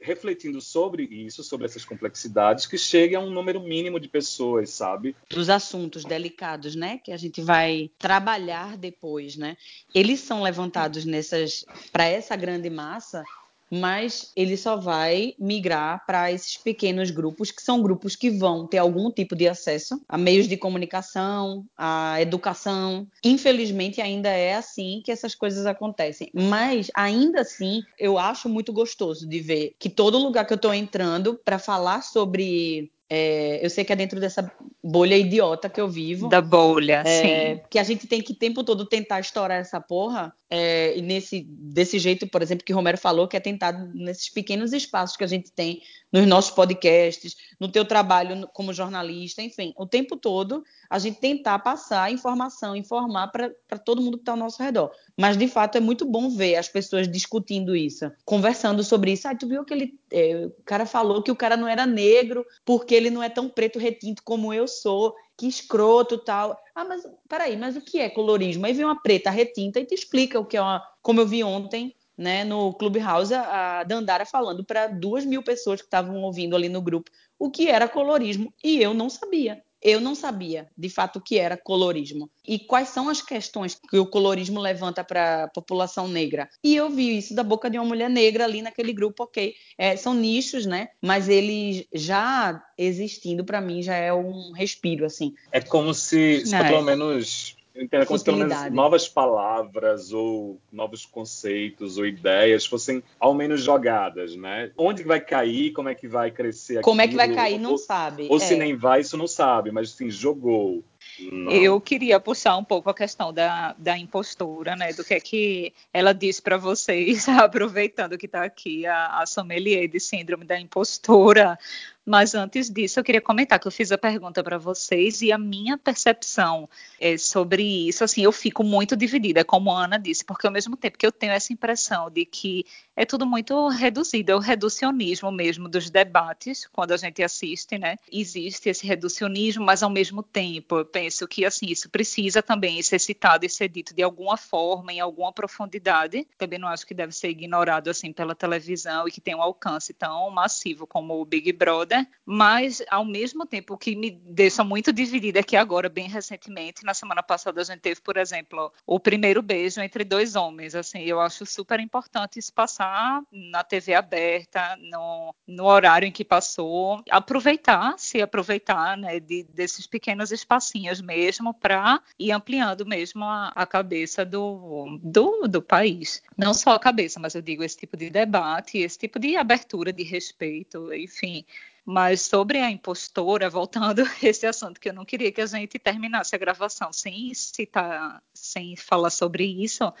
refletindo sobre isso, sobre essas complexidades, que chegue a um número mínimo de pessoas, sabe? Dos assuntos delicados, né, que a gente vai trabalhar depois, né? Eles são levantados nessas para essa grande massa mas ele só vai migrar para esses pequenos grupos, que são grupos que vão ter algum tipo de acesso a meios de comunicação, a educação. Infelizmente, ainda é assim que essas coisas acontecem. Mas, ainda assim, eu acho muito gostoso de ver que todo lugar que eu estou entrando para falar sobre é, eu sei que é dentro dessa bolha idiota que eu vivo. Da bolha, é, sim. Que a gente tem que o tempo todo tentar estourar essa porra. É, e nesse, desse jeito, por exemplo, que Romero falou, que é tentar nesses pequenos espaços que a gente tem nos nossos podcasts, no teu trabalho como jornalista, enfim, o tempo todo a gente tentar passar informação, informar para todo mundo que está ao nosso redor. Mas, de fato, é muito bom ver as pessoas discutindo isso, conversando sobre isso. Ah, tu viu que ele, é, o cara falou que o cara não era negro porque ele não é tão preto retinto como eu sou, que escroto tal. Ah, mas peraí, mas o que é colorismo? Aí vem uma preta retinta e te explica o que é uma. Como eu vi ontem, né, no Clubhouse, a Dandara falando para duas mil pessoas que estavam ouvindo ali no grupo o que era colorismo e eu não sabia eu não sabia de fato o que era colorismo e quais são as questões que o colorismo levanta para a população negra. E eu vi isso da boca de uma mulher negra ali naquele grupo, ok. É, são nichos, né? Mas eles já existindo, para mim, já é um respiro, assim. É como se, se pelo menos entenda como se pelo menos novas palavras ou novos conceitos ou ideias fossem ao menos jogadas, né? Onde vai cair, como é que vai crescer Como aquilo, é que vai cair, não ou, sabe. Ou é. se nem vai, isso não sabe, mas assim, jogou. Não. Eu queria puxar um pouco a questão da, da impostura, né? Do que é que ela disse para vocês, aproveitando que está aqui a, a sommelier de síndrome da impostora. Mas antes disso, eu queria comentar que eu fiz a pergunta para vocês e a minha percepção é, sobre isso, assim, eu fico muito dividida, como a Ana disse, porque ao mesmo tempo que eu tenho essa impressão de que é tudo muito reduzido, é o reducionismo mesmo dos debates, quando a gente assiste, né? Existe esse reducionismo, mas ao mesmo tempo eu penso que, assim, isso precisa também ser citado e ser dito de alguma forma, em alguma profundidade. Também não acho que deve ser ignorado, assim, pela televisão e que tem um alcance tão massivo como o Big Brother, mas ao mesmo tempo o que me deixa muito dividida é que agora, bem recentemente, na semana passada a gente teve, por exemplo, o primeiro beijo entre dois homens, assim, eu acho super importante isso passar na TV aberta, no, no horário em que passou, aproveitar, se aproveitar, né, de, desses pequenos espacinhos mesmo para ir ampliando mesmo a, a cabeça do, do, do país. Não só a cabeça, mas eu digo esse tipo de debate, esse tipo de abertura, de respeito, enfim, mas sobre a impostora, voltando a esse assunto, que eu não queria que a gente terminasse a gravação sem citar, sem falar sobre isso.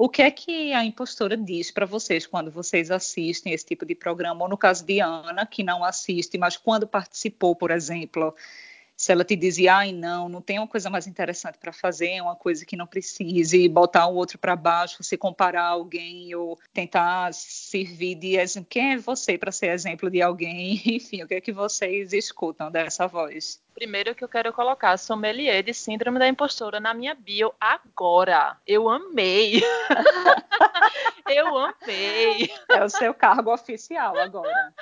O que é que a impostora diz para vocês quando vocês assistem esse tipo de programa? Ou no caso de Ana, que não assiste, mas quando participou, por exemplo, se ela te dizia, ai não, não tem uma coisa mais interessante para fazer, uma coisa que não precise, botar o outro para baixo, se comparar a alguém ou tentar servir de exemplo. Quem é você para ser exemplo de alguém? Enfim, o que é que vocês escutam dessa voz? Primeiro que eu quero colocar sommelier de síndrome da impostora na minha bio agora. Eu amei. eu amei. É o seu cargo oficial agora.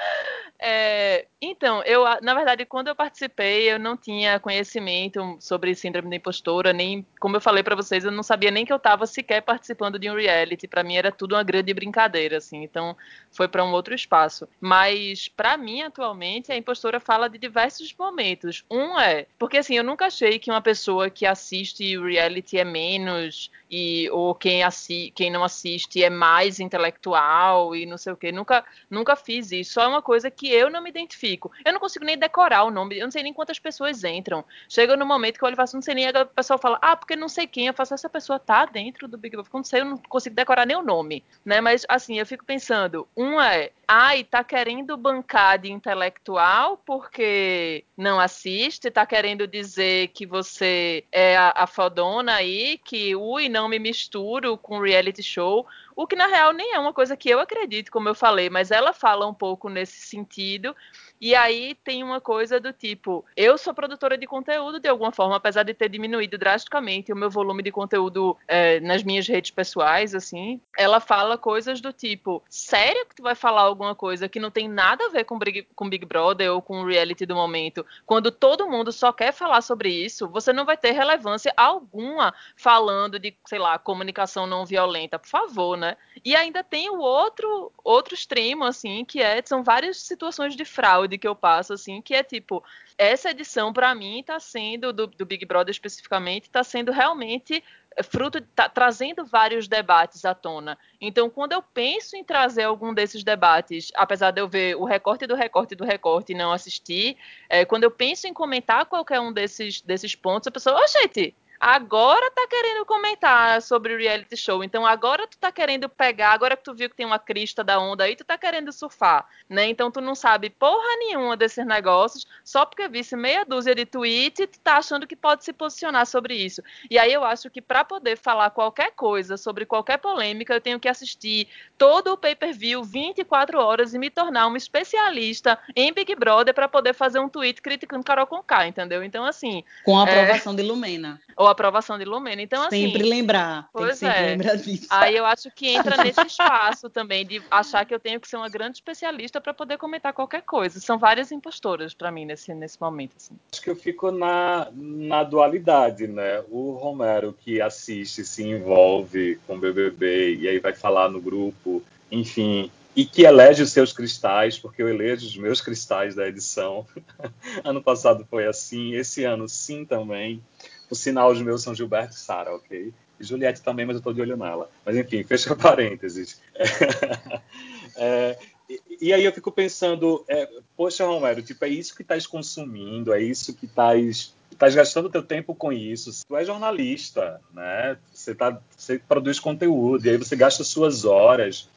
É, então, eu, na verdade, quando eu participei, eu não tinha conhecimento sobre síndrome da impostora, nem, como eu falei para vocês, eu não sabia nem que eu estava sequer participando de um reality. Para mim era tudo uma grande brincadeira, assim. Então, foi para um outro espaço. Mas para mim, atualmente, a impostora fala de diversos momentos. Um é. Porque assim, eu nunca achei que uma pessoa que assiste reality é menos, e, ou quem, assi quem não assiste é mais intelectual e não sei o quê. Nunca, nunca fiz isso. Só é uma coisa que eu não me identifico. Eu não consigo nem decorar o nome, eu não sei nem quantas pessoas entram. Chega no momento que eu olho e faço, não sei nem, a pessoa fala, ah, porque não sei quem. Eu faço, essa pessoa tá dentro do Big Brother. Não sei, eu não consigo decorar nem o nome. Né? Mas assim, eu fico pensando, um é, ai, tá querendo bancar de intelectual porque não assiste, tá querendo dizer que você é a, a fodona aí, que ui, não me misturo com reality show, o que na real nem é uma coisa que eu acredito, como eu falei, mas ela fala um pouco nesse sentido. E aí tem uma coisa do tipo, eu sou produtora de conteúdo de alguma forma, apesar de ter diminuído drasticamente o meu volume de conteúdo é, nas minhas redes pessoais, assim, ela fala coisas do tipo, sério que tu vai falar alguma coisa que não tem nada a ver com Big, com Big Brother ou com o reality do momento, quando todo mundo só quer falar sobre isso, você não vai ter relevância alguma falando de, sei lá, comunicação não violenta, por favor, né? E ainda tem o outro outro extremo, assim, que é, são várias situações de fraude fraude que eu passo, assim, que é tipo, essa edição, para mim, está sendo, do, do, Big Brother especificamente, está sendo realmente fruto, tá, trazendo vários debates à tona. Então, quando eu penso em trazer algum desses debates, apesar de eu ver o recorte do recorte do recorte e não assistir, é, quando eu penso em comentar qualquer um desses, desses pontos, a pessoa, ô, oh, gente, agora tá querendo comentar sobre o reality show. Então agora tu tá querendo pegar, agora que tu viu que tem uma crista da onda aí, tu tá querendo surfar, né? Então tu não sabe porra nenhuma desses negócios, só porque visse meia dúzia de tweets, tu tá achando que pode se posicionar sobre isso. E aí eu acho que para poder falar qualquer coisa sobre qualquer polêmica, eu tenho que assistir todo o pay-per-view 24 horas e me tornar uma especialista em Big Brother para poder fazer um tweet criticando Carol Conká, entendeu? Então assim, com a é, aprovação é... de Lumena ou aprovação de Lumena. Então, assim. Sempre lembrar. Tem que sempre é. lembrar disso. Aí eu acho que entra nesse espaço também de achar que eu tenho que ser uma grande especialista para poder comentar qualquer coisa. São várias impostoras para mim nesse, nesse momento. Assim. Acho que eu fico na, na dualidade, né? O Romero que assiste, se envolve com o BBB e aí vai falar no grupo, enfim, e que elege os seus cristais, porque eu elejo os meus cristais da edição. ano passado foi assim, esse ano sim também. O sinal, os meus são Gilberto e Sara, ok? E Juliette também, mas eu estou de olho nela. Mas enfim, fecha parênteses. é, e, e, aí eu fico pensando, é, poxa, Romero, tipo, é isso que estás consumindo, é isso que estás estás gastando teu tempo com isso. Tu é jornalista, né? Você, tá, você produz conteúdo, e aí você gasta suas horas,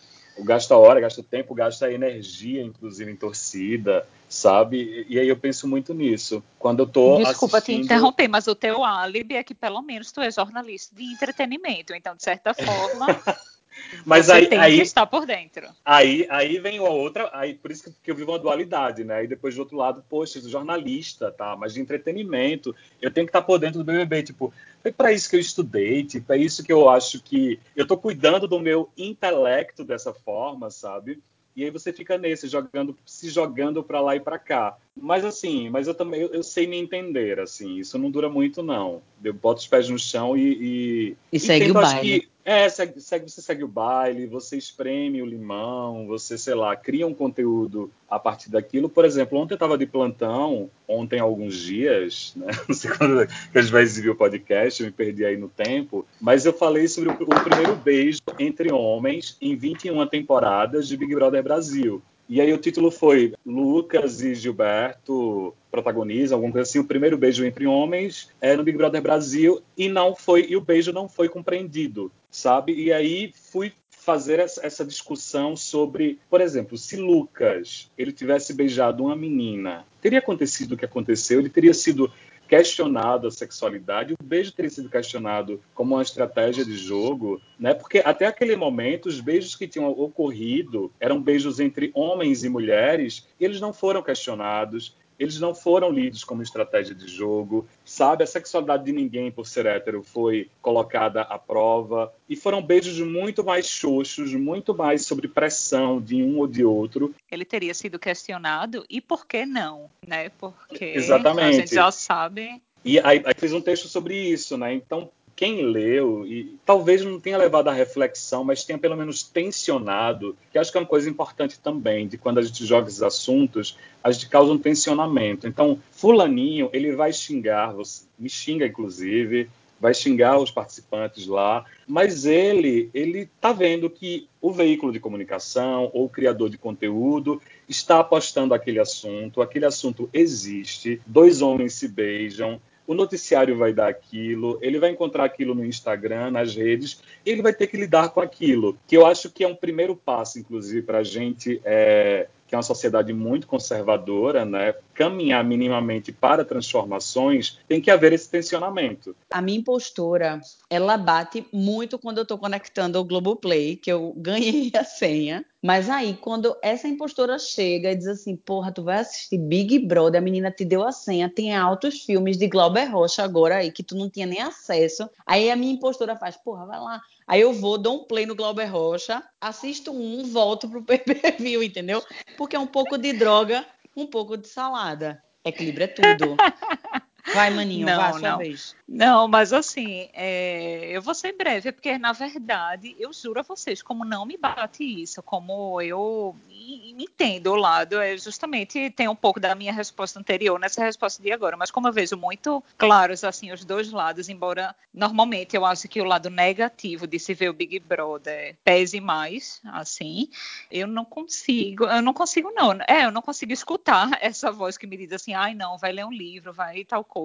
gasta hora, gasta tempo, gasta energia, inclusive, em torcida, sabe? E aí eu penso muito nisso. Quando eu tô Desculpa assistindo... te interromper, mas o teu álibi é que pelo menos tu é jornalista de entretenimento, então de certa forma Mas Você aí, tem aí, que estar por dentro. Aí, aí vem a outra, aí por isso que eu vivo uma dualidade, né? E depois do outro lado, poxa, jornalista, tá? Mas de entretenimento, eu tenho que estar por dentro do BBB, tipo, foi para isso que eu estudei, tipo, é isso que eu acho que eu tô cuidando do meu intelecto dessa forma, sabe? E aí você fica nesse, jogando, se jogando para lá e para cá. Mas assim, mas eu também eu, eu, sei me entender, assim, isso não dura muito, não. Eu boto os pés no chão e. E, e segue o baile. Que, é, segue, segue, você segue o baile, você espreme o limão, você, sei lá, cria um conteúdo a partir daquilo. Por exemplo, ontem eu estava de plantão, ontem alguns dias, né? Não sei quando que a gente vai exibir o podcast, eu me perdi aí no tempo, mas eu falei sobre o, o primeiro beijo entre homens em 21 temporadas de Big Brother Brasil. E aí o título foi Lucas e Gilberto protagonizam, alguma coisa assim, o primeiro beijo entre homens é no Big Brother Brasil e não foi e o beijo não foi compreendido, sabe? E aí fui fazer essa discussão sobre, por exemplo, se Lucas ele tivesse beijado uma menina, teria acontecido o que aconteceu? Ele teria sido questionado a sexualidade, o beijo teria sido questionado como uma estratégia de jogo, né? Porque até aquele momento os beijos que tinham ocorrido eram beijos entre homens e mulheres, e eles não foram questionados, eles não foram lidos como estratégia de jogo, sabe? A sexualidade de ninguém por ser hétero foi colocada à prova e foram beijos muito mais xoxos, muito mais sobre pressão de um ou de outro. Ele teria sido questionado e por que não, né? Porque Exatamente. a gente já sabe. E aí, aí fiz um texto sobre isso, né? Então quem leu e talvez não tenha levado à reflexão, mas tenha pelo menos tensionado, que acho que é uma coisa importante também, de quando a gente joga esses assuntos, a gente causa um tensionamento. Então, fulaninho, ele vai xingar, você, me xinga inclusive, vai xingar os participantes lá, mas ele ele está vendo que o veículo de comunicação ou o criador de conteúdo está apostando aquele assunto, aquele assunto existe, dois homens se beijam, o noticiário vai dar aquilo, ele vai encontrar aquilo no Instagram, nas redes, ele vai ter que lidar com aquilo, que eu acho que é um primeiro passo, inclusive, para a gente é, que é uma sociedade muito conservadora, né, caminhar minimamente para transformações, tem que haver esse tensionamento. A minha impostora, ela bate muito quando eu estou conectando ao Globoplay, que eu ganhei a senha. Mas aí, quando essa impostora chega e diz assim, porra, tu vai assistir Big Brother, a menina te deu a senha, tem altos filmes de Glauber Rocha agora aí, que tu não tinha nem acesso. Aí a minha impostora faz, porra, vai lá. Aí eu vou, dou um play no Glauber Rocha, assisto um, volto pro PPV, entendeu? Porque é um pouco de droga, um pouco de salada. Equilíbrio é tudo. Vai, maninho, não, vai, sua não. vez. Não, mas assim, é, eu vou ser breve, porque na verdade, eu juro a vocês, como não me bate isso, como eu me entendo o lado, é justamente tem um pouco da minha resposta anterior nessa resposta de agora, mas como eu vejo muito claros assim os dois lados, embora normalmente eu acho que o lado negativo de se ver o Big Brother pese mais, assim, eu não consigo, eu não consigo não, é, eu não consigo escutar essa voz que me diz assim, ai não, vai ler um livro, vai tal coisa.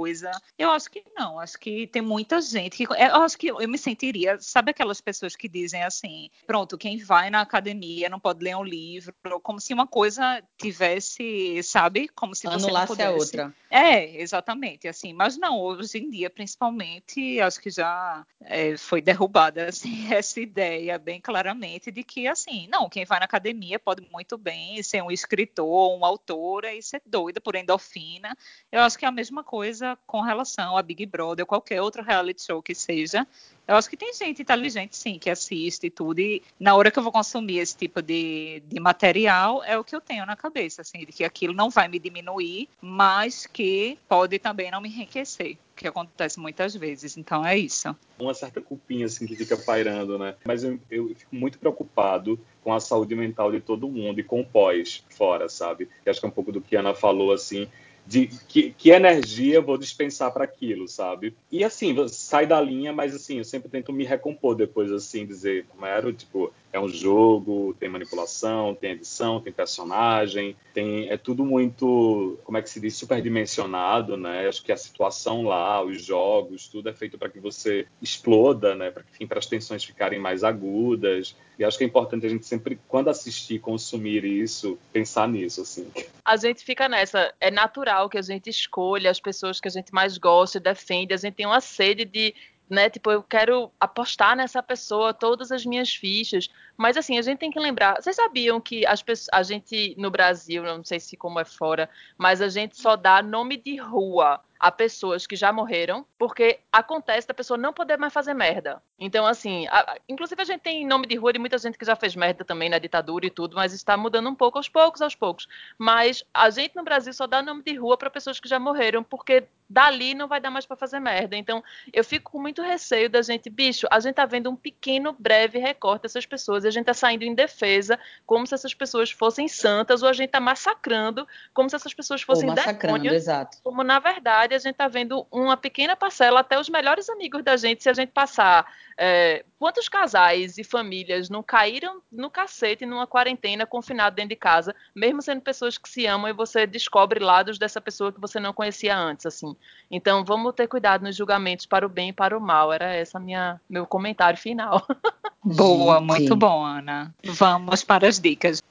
Eu acho que não, acho que tem muita gente que eu acho que eu me sentiria, sabe aquelas pessoas que dizem assim, pronto, quem vai na academia não pode ler um livro, como se uma coisa tivesse, sabe, como se você Anulasse não pudesse. a outra. É, exatamente, assim, mas não, hoje em dia, principalmente, acho que já é, foi derrubada assim, essa ideia bem claramente de que, assim, não, quem vai na academia pode muito bem ser um escritor, um autor e ser doida por endorfina. Eu acho que é a mesma coisa com relação a Big Brother ou qualquer outro reality show que seja. Eu acho que tem gente inteligente, sim, que assiste tudo. E na hora que eu vou consumir esse tipo de, de material, é o que eu tenho na cabeça, assim, de que aquilo não vai me diminuir, mas que pode também não me enriquecer que acontece muitas vezes. Então é isso. Uma certa culpinha assim que fica pairando, né? Mas eu, eu, fico muito preocupado com a saúde mental de todo mundo e com o pós fora, sabe? Que acho que é um pouco do que a Ana falou assim de que, que energia eu vou dispensar para aquilo, sabe? E assim, sai da linha, mas assim, eu sempre tento me recompor depois, assim, dizer como era, tipo, é um jogo, tem manipulação, tem edição, tem personagem, tem é tudo muito, como é que se diz, superdimensionado, né? Acho que a situação lá, os jogos, tudo é feito para que você exploda, né? Para que as tensões ficarem mais agudas. E acho que é importante a gente sempre, quando assistir, consumir isso, pensar nisso, assim. A gente fica nessa. É natural que a gente escolha as pessoas que a gente mais gosta e defende. A gente tem uma sede de né? Tipo, eu quero apostar nessa pessoa todas as minhas fichas. Mas assim, a gente tem que lembrar. Vocês sabiam que as pessoas, a gente no Brasil, não sei se como é fora, mas a gente só dá nome de rua a pessoas que já morreram, porque acontece da pessoa não poder mais fazer merda. Então, assim, a, inclusive a gente tem nome de rua de muita gente que já fez merda também na ditadura e tudo, mas está mudando um pouco aos poucos, aos poucos. Mas a gente no Brasil só dá nome de rua para pessoas que já morreram, porque dali não vai dar mais para fazer merda. Então, eu fico com muito receio da gente, bicho, a gente tá vendo um pequeno, breve recorte dessas pessoas, e a gente tá saindo em defesa, como se essas pessoas fossem santas, ou a gente tá massacrando, como se essas pessoas fossem demônios, exato. como na verdade a gente está vendo uma pequena parcela, até os melhores amigos da gente, se a gente passar. É, quantos casais e famílias não caíram no cacete numa quarentena confinado dentro de casa, mesmo sendo pessoas que se amam e você descobre lados dessa pessoa que você não conhecia antes, assim. Então, vamos ter cuidado nos julgamentos para o bem e para o mal. Era essa minha meu comentário final. Boa, muito bom, Ana. Vamos para as dicas.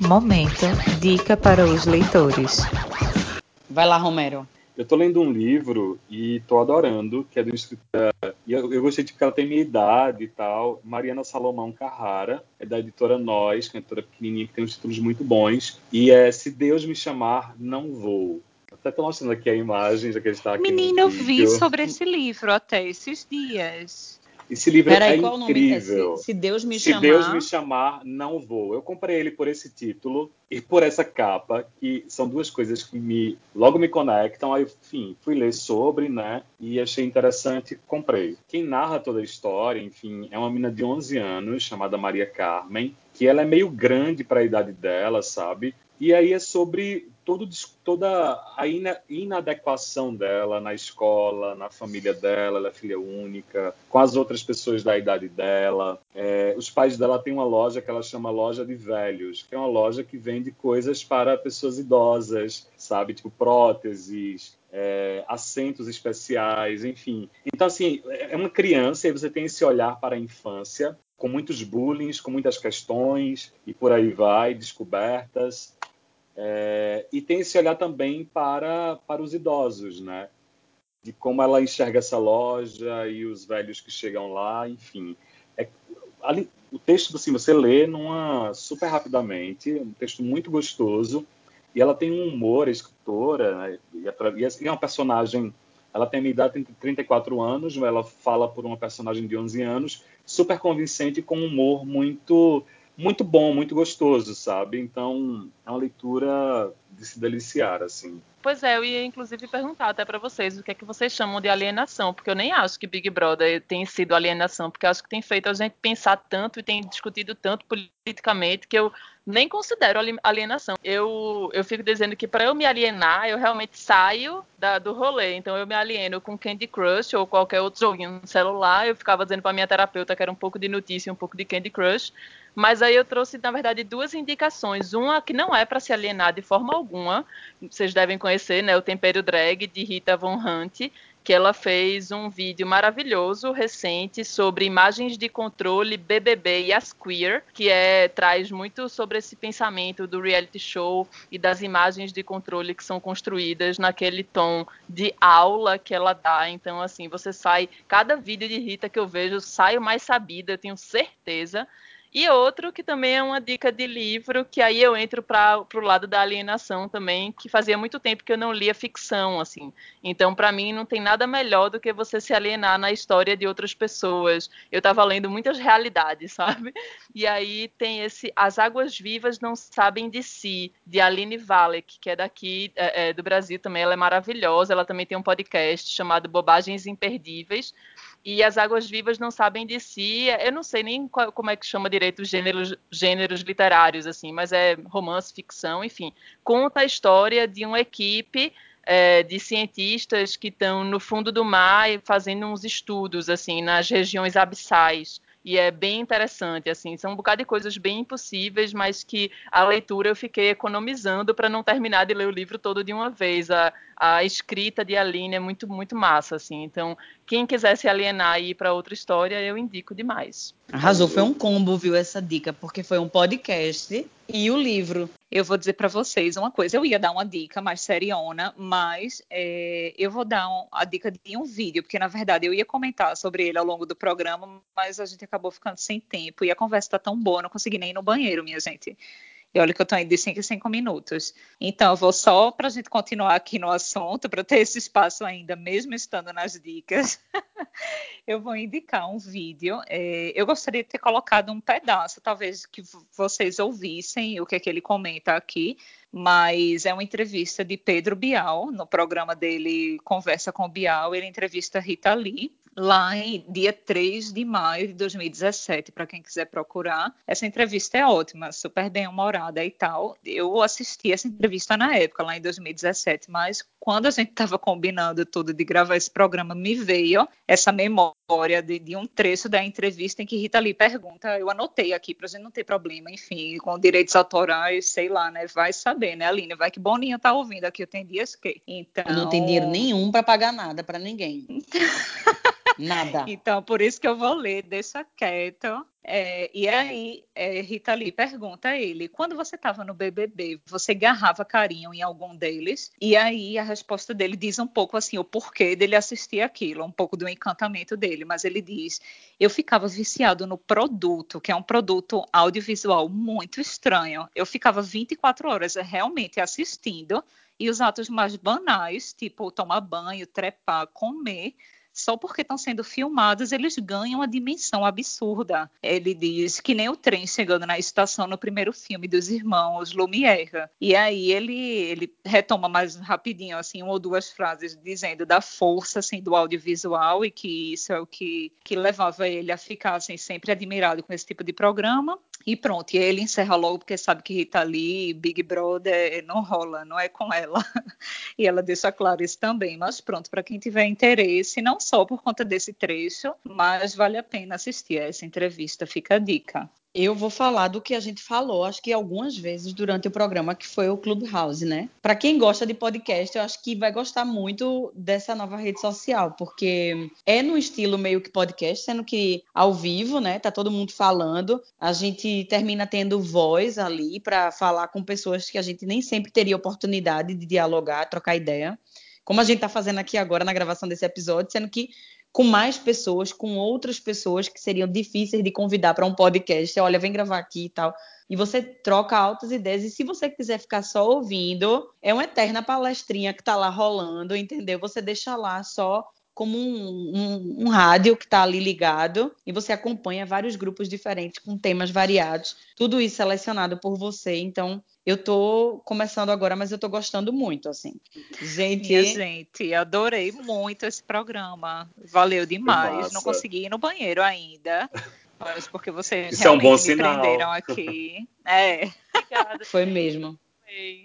Momento dica para os leitores. Vai lá, Romero. Eu estou lendo um livro e estou adorando, que é do escritor. E eu, eu, gostei de porque ela tem minha idade e tal. Mariana Salomão Carrara, é da editora Nós, que é uma editora pequenininha que tem uns títulos muito bons. E é Se Deus Me Chamar, Não Vou. Até estou mostrando aqui a imagem, já que ele está aqui. Menina, eu vi sobre esse livro até esses dias. Esse livro Peraí, é qual incrível. Nome? Se, se Deus me se chamar. Se Deus me chamar, não vou. Eu comprei ele por esse título e por essa capa, que são duas coisas que me logo me conectam. Aí, enfim, fui ler sobre, né? E achei interessante, comprei. Quem narra toda a história, enfim, é uma menina de 11 anos chamada Maria Carmen, que ela é meio grande para a idade dela, sabe? E aí é sobre todo, toda a inadequação dela na escola, na família dela, ela é filha única, com as outras pessoas da idade dela. É, os pais dela têm uma loja que ela chama Loja de Velhos, que é uma loja que vende coisas para pessoas idosas, sabe? Tipo próteses, é, assentos especiais, enfim. Então, assim, é uma criança e você tem esse olhar para a infância, com muitos bullying, com muitas questões e por aí vai, descobertas. É, e tem esse olhar também para, para os idosos, né? De como ela enxerga essa loja e os velhos que chegam lá, enfim. É, ali, o texto, assim, você lê numa, super rapidamente, um texto muito gostoso, e ela tem um humor, a escritora, né? e, é uma personagem, ela tem a minha idade, tem 34 anos, ela fala por uma personagem de 11 anos, super convincente, com um humor muito muito bom, muito gostoso, sabe? Então, é uma leitura de se deliciar, assim. Pois é, eu ia inclusive perguntar até para vocês o que é que vocês chamam de alienação, porque eu nem acho que Big Brother tem sido alienação, porque acho que tem feito a gente pensar tanto e tem discutido tanto politicamente que eu nem considero alienação. Eu, eu fico dizendo que para eu me alienar, eu realmente saio da, do rolê. Então eu me alieno com Candy Crush ou qualquer outro joguinho no celular. Eu ficava dizendo para minha terapeuta que era um pouco de notícia, um pouco de Candy Crush. Mas aí eu trouxe, na verdade, duas indicações. Uma que não é para se alienar de forma alguma. Vocês devem conhecer, né? O Tempero Drag, de Rita Von Hunt, que ela fez um vídeo maravilhoso, recente, sobre imagens de controle BBB e as queer, que é, traz muito sobre esse pensamento do reality show e das imagens de controle que são construídas naquele tom de aula que ela dá. Então, assim, você sai, cada vídeo de Rita que eu vejo, saio mais sabida, eu tenho certeza. E outro que também é uma dica de livro, que aí eu entro para o lado da alienação também, que fazia muito tempo que eu não lia ficção, assim. Então, para mim, não tem nada melhor do que você se alienar na história de outras pessoas. Eu estava lendo muitas realidades, sabe? E aí tem esse As Águas Vivas Não Sabem de Si, de Aline Valek, que é daqui é, é, do Brasil também. Ela é maravilhosa, ela também tem um podcast chamado Bobagens Imperdíveis. E as águas vivas não sabem de si. Eu não sei nem qual, como é que chama direito os gêneros, gêneros literários, assim, mas é romance, ficção, enfim. Conta a história de uma equipe é, de cientistas que estão no fundo do mar fazendo uns estudos, assim, nas regiões abissais e é bem interessante, assim, são um bocado de coisas bem impossíveis, mas que a leitura eu fiquei economizando para não terminar de ler o livro todo de uma vez. A, a escrita de Aline é muito, muito massa, assim, então quem quiser se alienar e ir para outra história, eu indico demais. Arrasou, foi um combo, viu, essa dica, porque foi um podcast e o livro. Eu vou dizer para vocês uma coisa, eu ia dar uma dica mais seriona, mas é, eu vou dar um, a dica de um vídeo, porque na verdade eu ia comentar sobre ele ao longo do programa, mas a gente acabou ficando sem tempo e a conversa tá tão boa, não consegui nem ir no banheiro, minha gente. E olha que eu estou indo de 5 em 5 minutos. Então, eu vou só para a gente continuar aqui no assunto, para ter esse espaço ainda, mesmo estando nas dicas, eu vou indicar um vídeo. É, eu gostaria de ter colocado um pedaço, talvez que vocês ouvissem o que, é que ele comenta aqui, mas é uma entrevista de Pedro Bial, no programa dele Conversa com Bial, ele entrevista Rita Lee, lá em dia 3 de maio de 2017, para quem quiser procurar. Essa entrevista é ótima, super bem humorada e tal. Eu assisti essa entrevista na época, lá em 2017, mas quando a gente estava combinando tudo de gravar esse programa, me veio essa memória de, de, um trecho da entrevista em que Rita Lee pergunta, eu anotei aqui para a gente não ter problema, enfim, com direitos autorais, sei lá, né? Vai saber, né, Aline? Vai que Boninho tá ouvindo aqui, eu tenho dias que. Então... Eu não tem dinheiro nenhum para pagar nada para ninguém. Nada. Então, por isso que eu vou ler, deixa quieto. É, e aí, é, Rita Lee pergunta a ele: quando você estava no BBB, você garrava carinho em algum deles? E aí, a resposta dele diz um pouco assim: o porquê dele assistir aquilo, um pouco do encantamento dele. Mas ele diz: eu ficava viciado no produto, que é um produto audiovisual muito estranho. Eu ficava 24 horas realmente assistindo. E os atos mais banais, tipo tomar banho, trepar, comer, só porque estão sendo filmados, eles ganham uma dimensão absurda. Ele diz que nem o trem chegando na estação no primeiro filme dos irmãos Lumière. E aí ele, ele retoma mais rapidinho, assim, uma ou duas frases dizendo da força, assim, do audiovisual e que isso é o que, que levava ele a ficar, assim, sempre admirado com esse tipo de programa. E pronto, e ele encerra logo porque sabe que Rita Lee, Big Brother, não rola, não é com ela. E ela deixa claro isso também. Mas pronto, para quem tiver interesse, não só por conta desse trecho, mas vale a pena assistir a essa entrevista, fica a dica. Eu vou falar do que a gente falou, acho que algumas vezes durante o programa, que foi o Clubhouse, né? Para quem gosta de podcast, eu acho que vai gostar muito dessa nova rede social, porque é no estilo meio que podcast, sendo que ao vivo, né? Tá todo mundo falando, a gente termina tendo voz ali para falar com pessoas que a gente nem sempre teria oportunidade de dialogar, trocar ideia como a gente está fazendo aqui agora na gravação desse episódio, sendo que com mais pessoas, com outras pessoas que seriam difíceis de convidar para um podcast. Olha, vem gravar aqui e tal. E você troca altas ideias. E se você quiser ficar só ouvindo, é uma eterna palestrinha que está lá rolando, entendeu? Você deixa lá só como um, um, um rádio que está ali ligado e você acompanha vários grupos diferentes com temas variados. Tudo isso selecionado por você. Então, eu tô começando agora, mas eu tô gostando muito, assim. Gente. Minha gente, adorei muito esse programa. Valeu demais. Não consegui ir no banheiro ainda. Mas porque vocês Isso é um bom me sinal. prenderam aqui. É. Obrigada. Foi mesmo.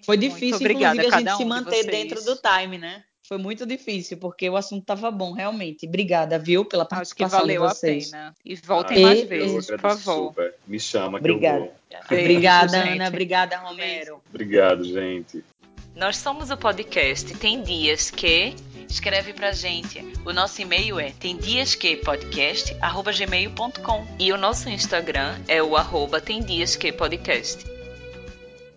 Foi difícil, obrigada, inclusive, a gente um se manter dentro do time, né? Foi muito difícil, porque o assunto estava bom, realmente. Obrigada, viu, pela participação Acho que valeu de vocês. a pena. E voltem ah, mais vezes, por favor. Super. Me chama Obrigada. que eu vou. Obrigada. Ana. Obrigada, Romero. Obrigado, gente. Nós somos o podcast Tem Dias Que... Escreve pra gente. O nosso e-mail é temdiasquepodcast.gmail.com E o nosso Instagram é o arroba temdiasquepodcast.